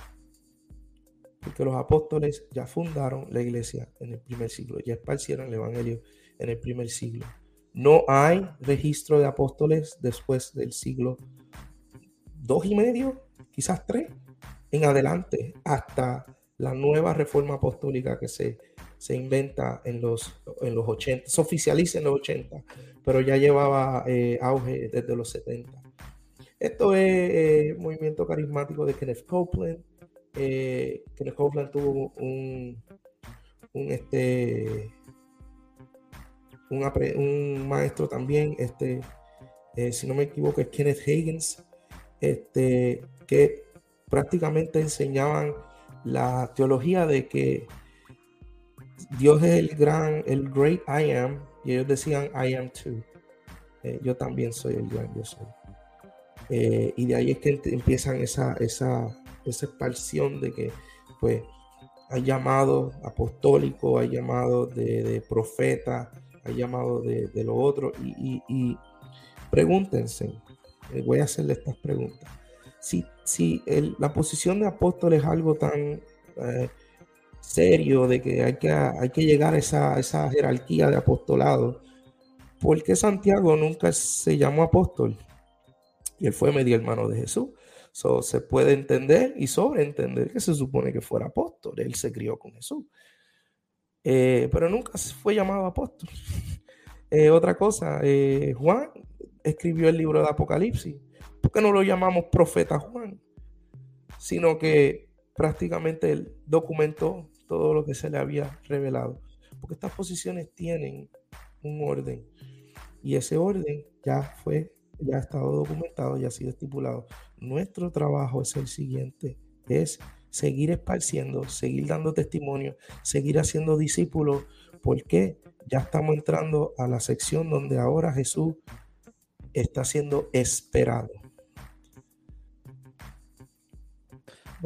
Porque los apóstoles ya fundaron la iglesia en el primer siglo, ya esparcieron el evangelio en el primer siglo. No hay registro de apóstoles después del siglo dos y medio, quizás tres, en adelante, hasta la nueva reforma apostólica que se, se inventa en los, en los 80, se oficializa en los 80, pero ya llevaba eh, auge desde los 70. Esto es eh, movimiento carismático de Kenneth Copeland. Eh, Kenneth Copeland tuvo un, un, este, un, un maestro también, este, si no me equivoco, es Kenneth Higgins, este, que prácticamente enseñaban la teología de que Dios es el gran, el great I am, y ellos decían I am too. Eh, yo también soy el gran yo soy. Eh, y de ahí es que empiezan esa, esa, esa expansión de que pues hay llamado apostólico, hay llamado de, profeta, hay llamado de, de lo otro. Y pregúntense, eh, voy a hacerle estas preguntas. Si, la posición de apóstol es algo tan eh, serio de que hay que, hay que llegar a esa, esa jerarquía de apostolado. ¿Por qué Santiago nunca se llamó apóstol? Y él fue medio hermano de Jesús. So, se puede entender y sobreentender que se supone que fuera apóstol. Él se crió con Jesús. Eh, pero nunca fue llamado apóstol. Eh, otra cosa, Juan escribió el libro de Apocalipsis. ¿Por qué no lo llamamos profeta Juan? Sino que prácticamente él documentó todo lo que se le había revelado. Porque estas posiciones tienen un orden. Y ese orden ya fue, ya ha estado documentado, ya ha sido estipulado. Nuestro trabajo es el siguiente, es seguir esparciendo, seguir dando testimonio, seguir haciendo discípulos, porque ya estamos entrando a la sección donde ahora Jesús está siendo esperado.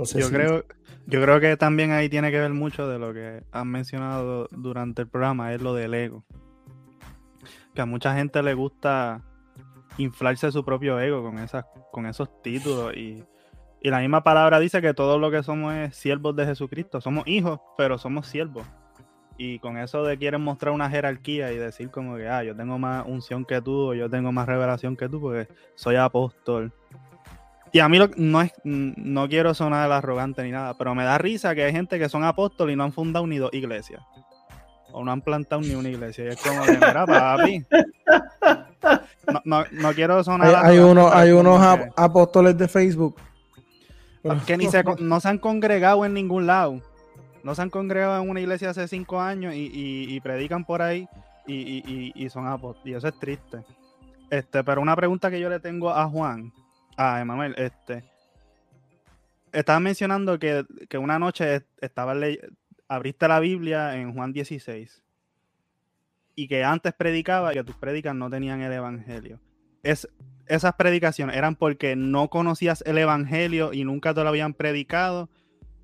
Yo, creo, yo creo que también ahí tiene que ver mucho de lo que han mencionado durante el programa, es lo del ego. Que a mucha gente le gusta inflarse su propio ego con, esas, con esos títulos y, y la misma palabra dice que todo lo que somos es siervos de Jesucristo. Somos hijos, pero somos siervos. Y con eso de quieren mostrar una jerarquía y decir como que, ah, yo tengo más unción que tú, o yo tengo más revelación que tú, porque soy apóstol. Y a mí no, es, no quiero sonar arrogante ni nada, pero me da risa que hay gente que son apóstoles y no han fundado ni dos iglesias. O no han plantado ni una iglesia. Y es como que, mira, papi. No, no, no quiero sonar. Hay, hay, uno, hay unos apóstoles de Facebook. Que ni se, no se han congregado en ningún lado. No se han congregado en una iglesia hace cinco años y, y, predican por ahí y, y, son apóstoles. Y eso es triste. Este, pero una pregunta que yo le tengo a Juan Ah, Emanuel, este. Estabas mencionando que, una noche estaba abriste la Biblia en Juan 16 y que antes predicaba y que tus predicas no tenían el Evangelio. Es, esas predicaciones eran porque no conocías el Evangelio y nunca te lo habían predicado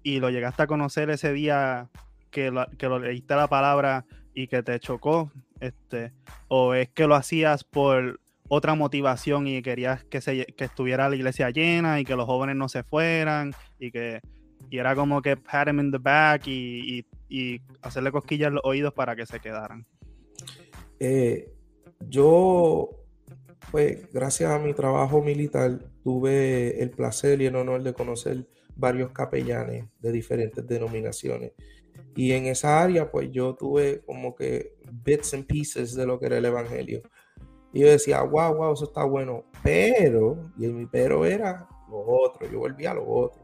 y lo llegaste a conocer ese día que lo, que leíste la palabra y que te chocó, este, o es que lo hacías por otra motivación y querías que, se, que estuviera la iglesia llena y que los jóvenes no se fueran y que y era como que pat him in the back y, y, hacerle cosquillas en los oídos para que se quedaran. Eh, yo, pues, gracias a mi trabajo militar, tuve el placer y el honor de conocer varios capellanes de diferentes denominaciones. Y en esa área, pues yo tuve como que bits and pieces de lo que era el Evangelio. Y yo decía, wow, wow, eso está bueno. Pero, y mi pero era lo otro, yo volvía a lo otro.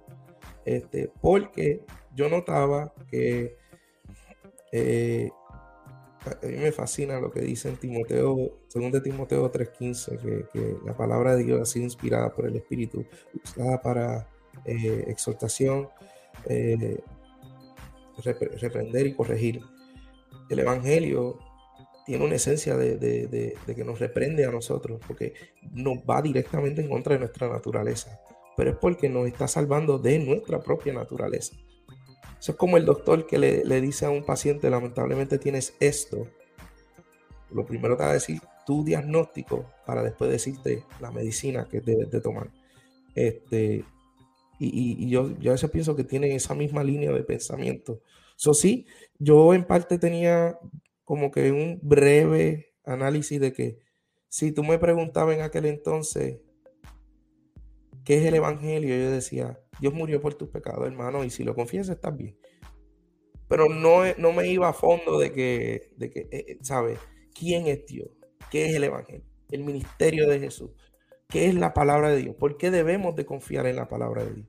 Este, porque yo notaba que eh, a mí me fascina lo que dice en Timoteo, según de Timoteo 3.15, que, que, la palabra de Dios ha sido inspirada por el Espíritu, usada para eh, exhortación, eh, reprender y corregir. El Evangelio tiene una esencia de, que nos reprende a nosotros, porque nos va directamente en contra de nuestra naturaleza, pero es porque nos está salvando de nuestra propia naturaleza. Eso es como el doctor que le, dice a un paciente, lamentablemente tienes esto. Lo primero te va a decir tu diagnóstico para después decirte la medicina que debes de tomar. Este, y, yo, yo a veces pienso que tienen esa misma línea de pensamiento. Eso sí, yo en parte tenía como que un breve análisis de que si tú me preguntabas en aquel entonces qué es el Evangelio, yo decía, Dios murió por tus pecados, hermano, y si lo confiesas estás bien. Pero no, no me iba a fondo de que, de que eh, eh, ¿sabes? ¿Quién es Dios? ¿Qué es el Evangelio? El ministerio de Jesús. ¿Qué es la palabra de Dios? ¿Por qué debemos de confiar en la palabra de Dios?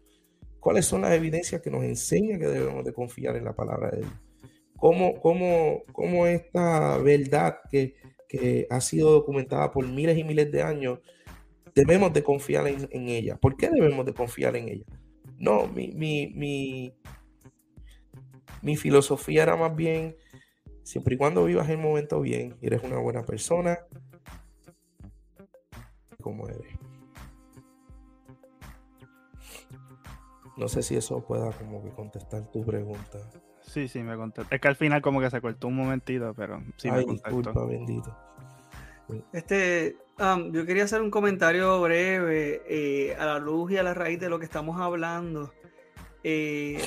¿Cuáles son las evidencias que nos enseñan que debemos de confiar en la palabra de Dios? Cómo, cómo, cómo esta verdad que, que, ha sido documentada por miles y miles de años, debemos de confiar en, ella. ¿Por qué debemos de confiar en ella? No, mi, mi, mi, mi filosofía era más bien, siempre y cuando vivas el momento bien eres una buena persona, como eres. No sé si eso pueda como que contestar tu pregunta. Sí, sí, me contestó. Es que al final como que se cortó un momentito, pero sí me contestó. Disculpa, bendito. Este, um, yo quería hacer un comentario breve eh, a la luz y a la raíz de lo que estamos hablando. eh,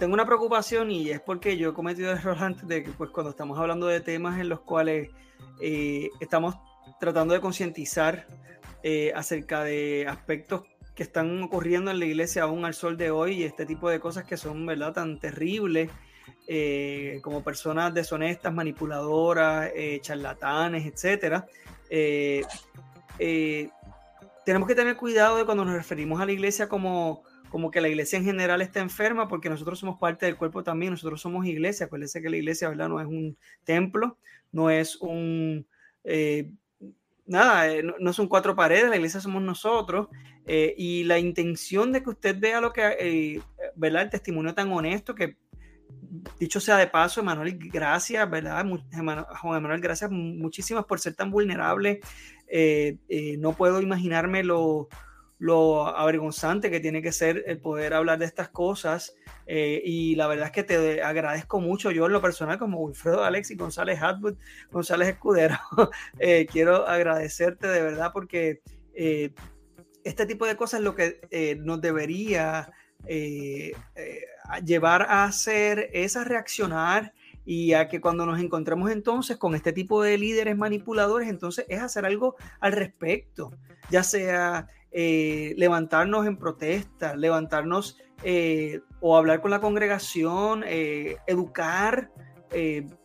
tengo una preocupación y es porque yo he cometido el error antes de que pues cuando estamos hablando de temas en los cuales eh, estamos tratando de concientizar eh, acerca de aspectos que están ocurriendo en la iglesia aún al sol de hoy y este tipo de cosas que son verdad tan terribles como personas deshonestas, manipuladoras, charlatanes, etcétera. tenemos que tener cuidado de cuando nos referimos a la iglesia como como que la iglesia en general está enferma porque nosotros somos parte del cuerpo también, nosotros somos iglesia, acuérdense que la iglesia, ¿verdad? No es un templo, no es un, eh, nada, eh, no, son cuatro paredes, la iglesia somos nosotros eh, y la intención de que usted vea lo que, ¿verdad? El testimonio tan honesto que, dicho sea de paso, Emanuel, gracias, ¿verdad? Juan Emanuel, gracias muchísimas por ser tan vulnerable. no puedo imaginarme lo lo avergonzante que tiene que ser el poder hablar de estas cosas. Eh, y la verdad es que te agradezco mucho yo en lo personal como Wilfredo Alex y González Hatwood, González Escudero. Eh, quiero agradecerte de verdad porque eh, este tipo de cosas es lo que nos debería llevar a hacer, es a reaccionar y a que cuando nos encontremos entonces con este tipo de líderes manipuladores, entonces es hacer algo al respecto, ya sea eh, levantarnos en protesta, levantarnos eh, o hablar con la congregación, eh, educar,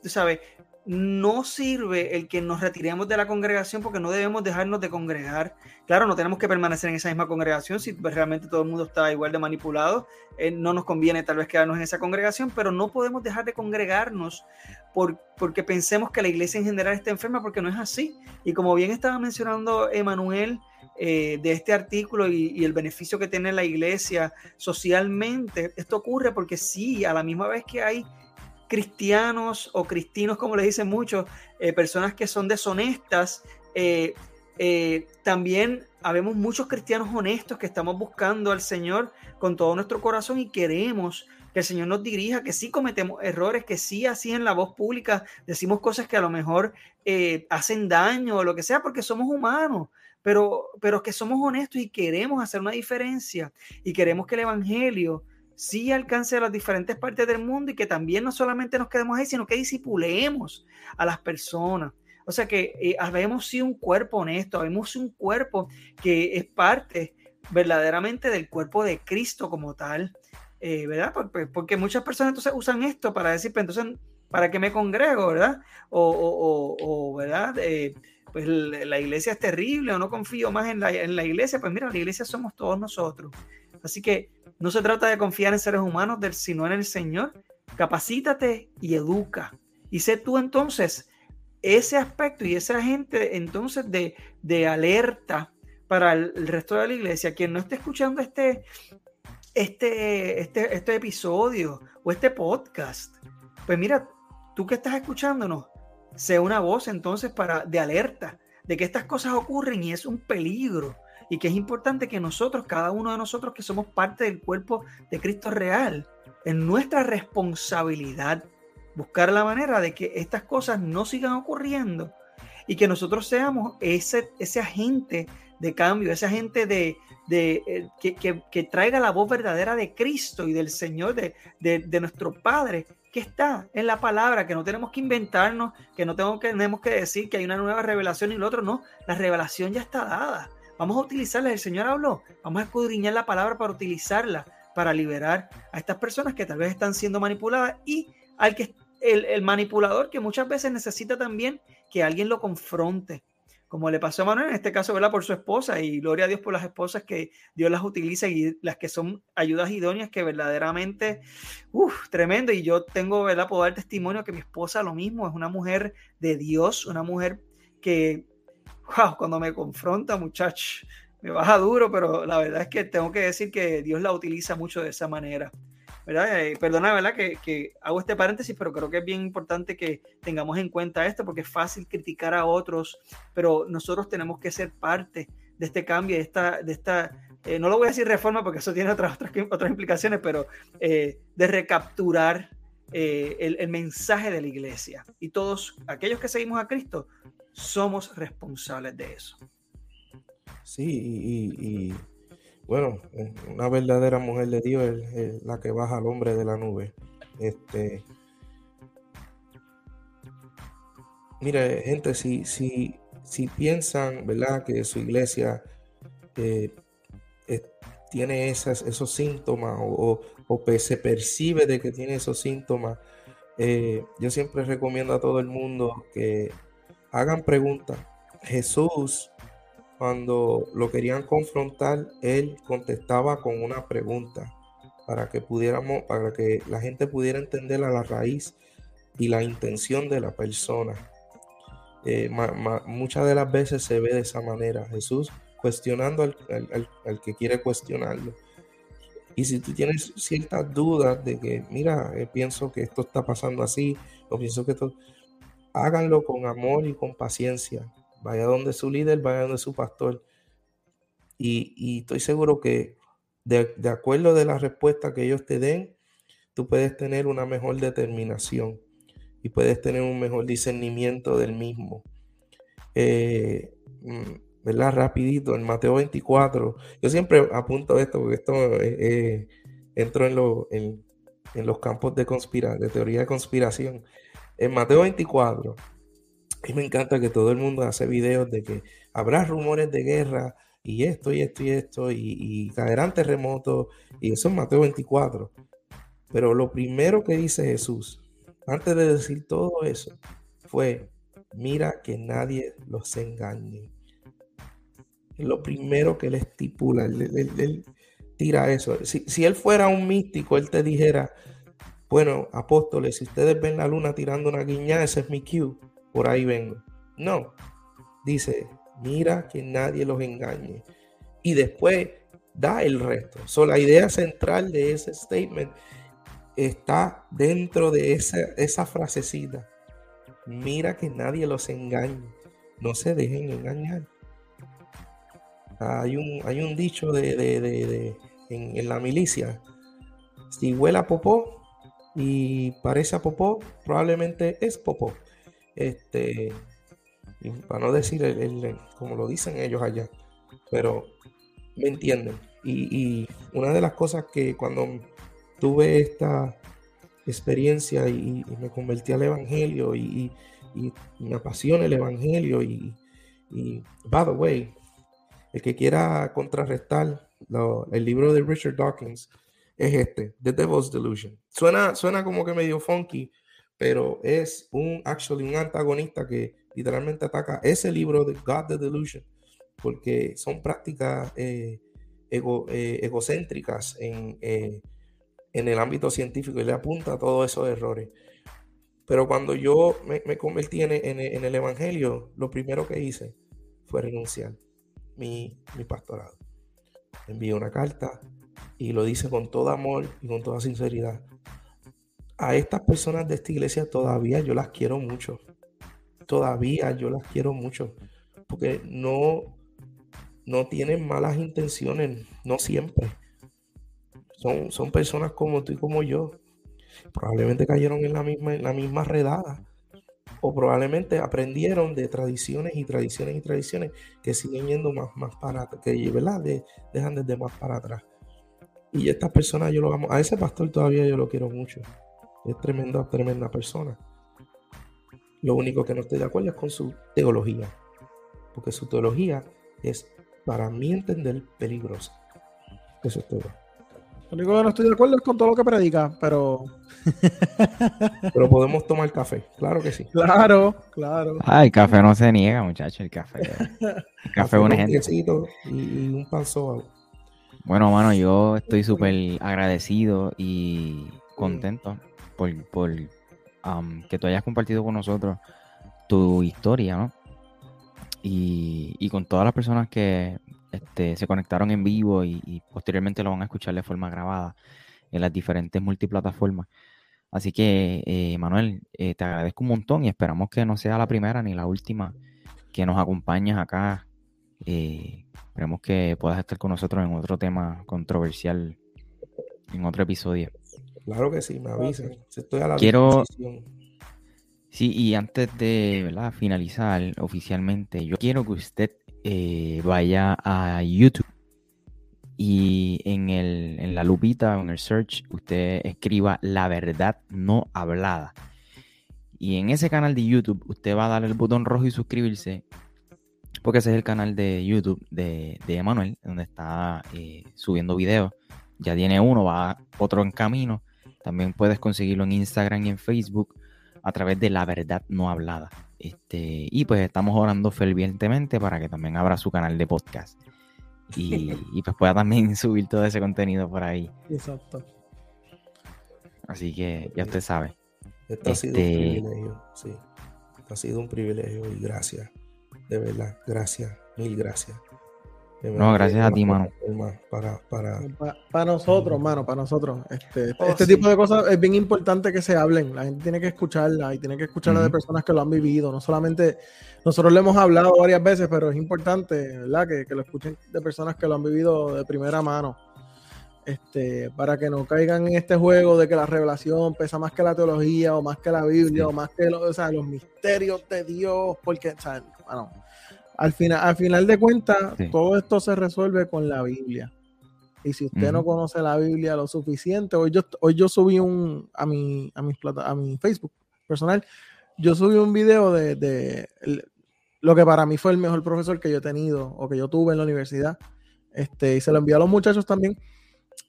¿sabes? No sirve el que nos retiremos de la congregación porque no debemos dejarnos de congregar. Claro, no tenemos que permanecer en esa misma congregación si realmente todo el mundo está igual de manipulado. no nos conviene tal vez quedarnos en esa congregación, pero no podemos dejar de congregarnos por, porque pensemos que la iglesia en general está enferma porque no es así. Y como bien estaba mencionando Emanuel, eh, de este artículo y, el beneficio que tiene la iglesia socialmente. Esto ocurre porque sí, a la misma vez que hay cristianos o cristinos, como le dicen muchos, eh, personas que son deshonestas, eh, también habemos muchos cristianos honestos que estamos buscando al Señor con todo nuestro corazón y queremos que el Señor nos dirija, que sí cometemos errores, que sí así en la voz pública decimos cosas que a lo mejor hacen daño o lo que sea, porque somos humanos pero, pero que somos honestos y queremos hacer una diferencia y queremos que el Evangelio sí alcance a las diferentes partes del mundo y que también no solamente nos quedemos ahí, sino que disipulemos a las personas. O sea que eh, habemos sí un cuerpo honesto, habemos un cuerpo que es parte verdaderamente del cuerpo de Cristo como tal, eh, ¿verdad? Porque, porque, muchas personas entonces usan esto para decir, pues entonces, ¿para qué me congrego, verdad? O, o, o ¿verdad? Eh, pues la iglesia es terrible o no confío más en la, iglesia, pues mira, la iglesia somos todos nosotros. Así que no se trata de confiar en seres humanos, sino en el Señor. Capacítate y educa. Y sé tú entonces ese aspecto y esa gente entonces de, de alerta para el, resto de la iglesia. Quien no esté escuchando este, este, este, este episodio o este podcast, pues mira, tú que estás escuchándonos, sea una voz entonces para de alerta de que estas cosas ocurren y es un peligro y que es importante que nosotros, cada uno de nosotros que somos parte del cuerpo de Cristo real, en nuestra responsabilidad buscar la manera de que estas cosas no sigan ocurriendo y que nosotros seamos ese, ese agente de cambio, ese agente de, de eh, que, que, traiga la voz verdadera de Cristo y del Señor, de, de, de nuestro Padre, que está en la palabra, que no tenemos que inventarnos, que no tenemos que, tenemos que decir que hay una nueva revelación y lo otro, no, la revelación ya está dada. Vamos a utilizarla, el Señor habló, vamos a escudriñar la palabra para utilizarla, para liberar a estas personas que tal vez están siendo manipuladas y al que el, el manipulador que muchas veces necesita también que alguien lo confronte, como le pasó a Manuel, en este caso, ¿verdad? Por su esposa, y gloria a Dios por las esposas que Dios las utiliza y las que son ayudas idóneas, que verdaderamente, uff, tremendo. Y yo tengo, ¿verdad? Puedo dar testimonio que mi esposa lo mismo, es una mujer de Dios, una mujer que, wow, cuando me confronta, muchacho, me baja duro, pero la verdad es que tengo que decir que Dios la utiliza mucho de esa manera. ¿verdad? Eh, perdona, ¿verdad? Que, que, hago este paréntesis, pero creo que es bien importante que tengamos en cuenta esto, porque es fácil criticar a otros, pero nosotros tenemos que ser parte de este cambio, de esta, de esta eh, no lo voy a decir reforma porque eso tiene otras, otras, otras implicaciones, pero eh, de recapturar el, el, mensaje de la iglesia. Y todos aquellos que seguimos a Cristo somos responsables de eso. Sí, y, bueno, una verdadera mujer de Dios es, la que baja al hombre de la nube. Este, mire, gente, si, si, si piensan, ¿verdad?, que su iglesia eh, tiene esas, esos síntomas o, se percibe de que tiene esos síntomas, eh, yo siempre recomiendo a todo el mundo que hagan preguntas. Jesús, cuando lo querían confrontar, él contestaba con una pregunta para que pudiéramos, para que la gente pudiera entender a la raíz y la intención de la persona. Eh, muchas de las veces se ve de esa manera. Jesús cuestionando al, que quiere cuestionarlo. Y si tú tienes ciertas dudas de que, mira, eh, pienso que esto está pasando así, o pienso que esto, háganlo con amor y con paciencia. Vaya donde su líder, vaya donde su pastor. Y, estoy seguro que de, acuerdo de la respuesta que ellos te den, tú puedes tener una mejor determinación y puedes tener un mejor discernimiento del mismo. Eh, mm, ¿verdad? Rapidito, en Mateo 24. Yo siempre apunto esto porque esto eh, eh, entró en, los campos de, de teoría de conspiración. En Mateo 24, y me encanta que todo el mundo hace videos de que habrá rumores de guerra y esto y esto y esto y, y caerán terremotos y eso es Mateo 24. Pero lo primero que dice Jesús, antes de decir todo eso, fue, mira que nadie los engañe lo primero que él estipula. Él, tira eso. Si, él fuera un místico, él te dijera, bueno, apóstoles, si ustedes ven la luna tirando una guiña, ese es mi cue, por ahí vengo. No, dice, mira que nadie los engañe. Y después da el resto. So, la idea central de ese statement está dentro de esa, esa frasecita. Mira que nadie los engañe. No se dejen engañar. Hay un, hay un dicho de, en, la milicia. Si huele a popó y parece a popó, probablemente es popó. Este, para no decir el, como lo dicen ellos allá, pero me entienden. Y, una de las cosas que cuando tuve esta experiencia y, me convertí al Evangelio y, me apasiona el Evangelio y, y, by the way, el que quiera contrarrestar el libro de Richard Dawkins es este, The Devil's Delusion. Suena, suena como que medio funky, pero es un actually un antagonista que literalmente ataca ese libro de God the Delusion, porque son prácticas eh, eh, egocéntricas en, eh, en el ámbito científico y le apunta a todos esos errores. Pero cuando yo me, convertí en, en el Evangelio, lo primero que hice fue renunciar mi, pastorado. Envío una carta y lo dice con todo amor y con toda sinceridad. A estas personas de esta iglesia todavía yo las quiero mucho. Todavía yo las quiero mucho. Porque no, no tienen malas intenciones, no siempre. Son, son personas como tú y como yo. Probablemente cayeron en la misma, en la misma redada o probablemente aprendieron de tradiciones y tradiciones y tradiciones que siguen yendo más, más para que ¿verdad? dejan desde más para atrás. Y estas personas yo lo amo. A ese pastor todavía yo lo quiero mucho. Es tremenda, tremenda persona. Lo único que no estoy de acuerdo es con su teología. Porque su teología es, para mí entender, peligrosa. Eso es todo. Lo único que no estoy de acuerdo es con todo lo que predica, pero. pero podemos tomar café, claro que sí. Claro, claro. Ah, el café no se niega, muchachos, el café. El café es un ejemplo. Y, un pan Bueno, mano, yo estoy súper agradecido y contento por, por que tú hayas compartido con nosotros tu historia, ¿no? Y, y con todas las personas que este, se conectaron en vivo y, posteriormente lo van a escuchar de forma grabada en las diferentes multiplataformas. Así que, eh, Manuel, eh, te agradezco un montón y esperamos que no sea la primera ni la última que nos acompañes acá. Eh, esperemos que puedas estar con nosotros en otro tema controversial, en otro episodio. Claro que sí, me avisan. Estoy a la Quiero... Sí, y antes de finalizar oficialmente, yo quiero que usted eh, vaya a YouTube y en, el, en la lupita o en el search usted escriba la verdad no hablada. Y en ese canal de YouTube usted va a darle el botón rojo y suscribirse porque ese es el canal de YouTube de, de Emanuel, donde está eh, subiendo videos. Ya tiene uno, va otro en camino. También puedes conseguirlo en Instagram y en Facebook a través de La Verdad No Hablada. Este, y pues estamos orando fervientemente para que también abra su canal de podcast. Y, pues pueda también subir todo ese contenido por ahí. Exacto. Así que ya usted sabe. Esto ha sido un este privilegio, sí. Esto ha sido un privilegio y gracias. De verdad, gracias, mil gracias. No, gracias a ti, mano. Para, para... para, nosotros, mano, para nosotros. Este, oh, este tipo de cosas es bien importante que se hablen. La gente tiene que escucharla y tiene que escucharla de personas que lo han vivido. No solamente nosotros le hemos hablado varias veces, pero es importante, ¿verdad? Que, que lo escuchen de personas que lo han vivido de primera mano. Este, para que no caigan en este juego de que la revelación pesa más que la teología o más que la Biblia o más que o sea, los misterios de Dios, porque, o sea, bueno, al final, al final de cuentas, todo esto se resuelve con la Biblia. Y si usted no conoce la Biblia lo suficiente, hoy yo, hoy yo subí un a mi, a, a mi Facebook personal, yo subí un video de, lo que para mí fue el mejor profesor que yo he tenido o que yo tuve en la universidad. Este, y se lo envié a los muchachos también.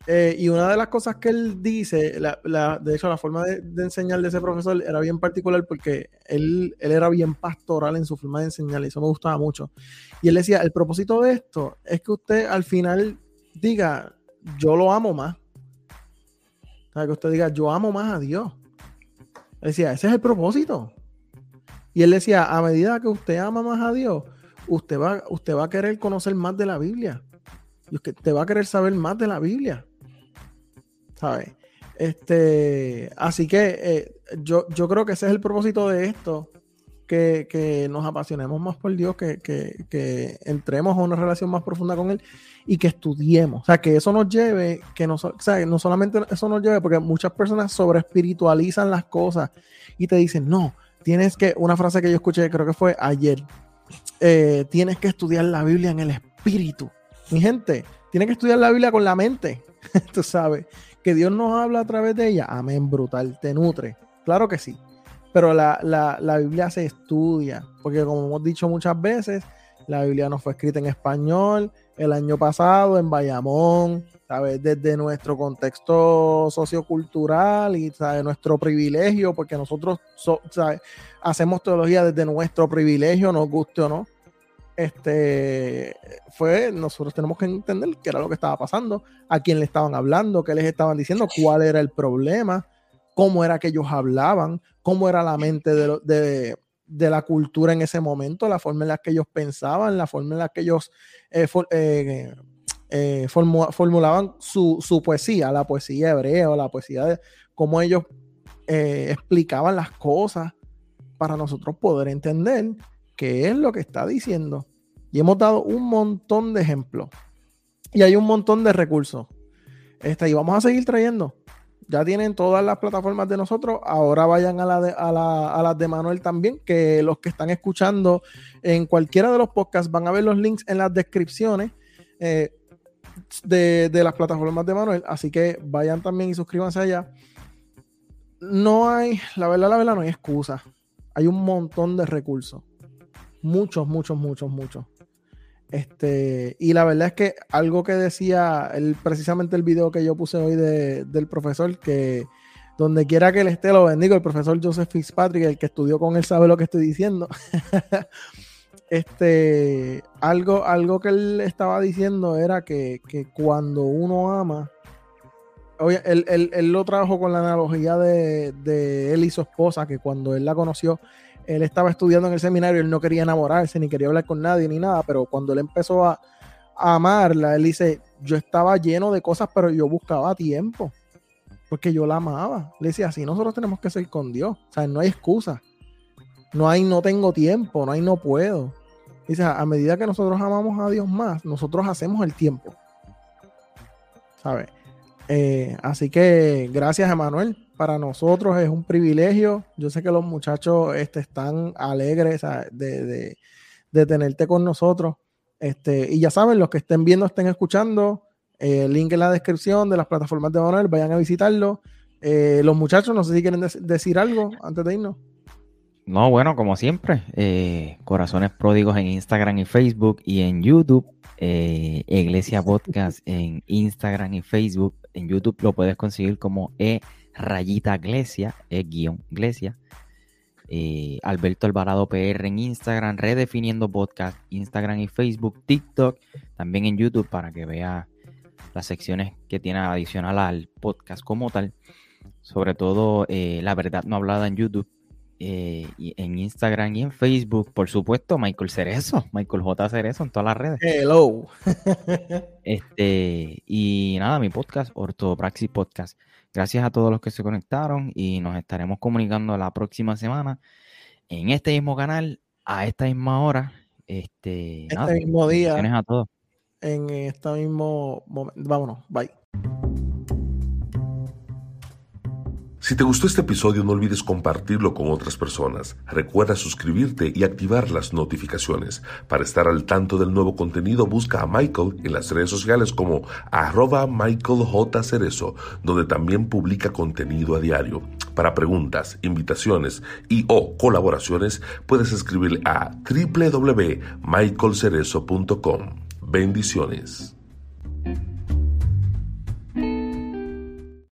Eh, y una de las cosas que él dice, de hecho, la forma de, enseñar de ese profesor era bien particular porque él, él, era bien pastoral en su forma de enseñar y eso me gustaba mucho. Y él decía, el propósito de esto es que usted al final diga, yo lo amo más. Que usted diga, yo amo más a Dios. Él decía, ese es el propósito. Y él decía, a medida que usted ama más a Dios, usted va, usted va a querer conocer más de la Biblia. Y usted te va a querer saber más de la Biblia. ¿Sabes? Este, así que eh, yo, yo creo que ese es el propósito de esto, que, nos apasionemos más por Dios, que, entremos a una relación más profunda con Él y que estudiemos. O sea, que eso nos lleve, que no, o sea, no solamente eso nos lleve, porque muchas personas sobre espiritualizan las cosas y te dicen, no, tienes que, una frase que yo escuché, creo que fue ayer, eh, tienes que estudiar la Biblia en el espíritu. Mi gente, tiene que estudiar la Biblia con la mente, tú sabes que Dios nos habla a través de ella, amén, brutal, te nutre. Claro que sí. Pero la, Biblia se estudia, porque como hemos dicho muchas veces, la Biblia no fue escrita en español el año pasado en Bayamón, ¿sabes? Desde nuestro contexto sociocultural y ¿sabes? nuestro privilegio, porque nosotros hacemos teología desde nuestro privilegio, nos guste o no este fue, nosotros tenemos que entender qué era lo que estaba pasando, a quién le estaban hablando, qué les estaban diciendo, cuál era el problema, cómo era que ellos hablaban, cómo era la mente de, la cultura en ese momento, la forma en la que ellos pensaban, la forma en la que ellos eh, eh, eh, formulaban su, poesía, la poesía hebrea o la poesía de cómo ellos explicaban las cosas para nosotros poder entender qué es lo que está diciendo. Y hemos dado un montón de ejemplos. Y hay un montón de recursos. Este, y vamos a seguir trayendo. Ya tienen todas las plataformas de nosotros. Ahora vayan a, la a, las de Manuel también, que los que están escuchando en cualquiera de los podcasts van a ver los links en las descripciones eh, de, de las plataformas de Manuel. Así que vayan también y suscríbanse allá. No hay, la verdad, la verdad, no hay excusa. Hay un montón de recursos. Muchos, muchos, muchos, muchos. Este, y la verdad es que algo que decía el, precisamente el video que yo puse hoy del profesor, que donde quiera que él esté, lo bendigo, el profesor Joseph Fitzpatrick, el que estudió con él, sabe lo que estoy diciendo. este, algo, algo que él estaba diciendo era que, cuando uno ama, oye, él, él, lo trajo con la analogía de, de él y su esposa, que cuando él la conoció, él estaba estudiando en el seminario, él no quería enamorarse, ni quería hablar con nadie, ni nada, pero cuando él empezó a, amarla, él dice, yo estaba lleno de cosas, pero yo buscaba tiempo, porque yo la amaba. Le decía, así nosotros tenemos que ser con Dios, o sea, no hay excusa, no hay no tengo tiempo, no hay no puedo. Dice, a medida que nosotros amamos a Dios más, nosotros hacemos el tiempo. ¿Sabes? Eh, así que gracias, Emanuel para nosotros es un privilegio. Yo sé que los muchachos este, están alegres de, tenerte con nosotros. Este, y ya saben, los que estén viendo, estén escuchando, Eh, link en la descripción de las plataformas de Manuel, vayan a visitarlo. Eh, los muchachos, no sé si quieren decir algo antes de irnos. No, bueno, como siempre, eh, Corazones Pródigos en Instagram y Facebook y en YouTube. Eh, Iglesia Podcast en Instagram y Facebook. En YouTube lo puedes conseguir como E rayita Iglesia, E guion Iglesia. Eh, Alberto Alvarado PR en Instagram, redefiniendo podcast, Instagram y Facebook, TikTok, también en YouTube para que vea las secciones que tiene adicional al podcast como tal. Sobre todo la verdad no hablada en YouTube eh, en Instagram y en Facebook, por supuesto, Michael Cerezo, Michael J. Cerezo en todas las redes. Hello. este, y nada, mi podcast, Ortopraxis Podcast. Gracias a todos los que se conectaron y nos estaremos comunicando la próxima semana en este mismo canal, a esta misma hora. Este, este mismo día. A todos. En este mismo momento. Vámonos, bye. Si te gustó este episodio no olvides compartirlo con otras personas. Recuerda suscribirte y activar las notificaciones. Para estar al tanto del nuevo contenido busca a Michael en las redes sociales como arroba Michael J. Cerezo, donde también publica contenido a diario. Para preguntas, invitaciones y o colaboraciones puedes escribir a www.michaelcerezo.com. Bendiciones.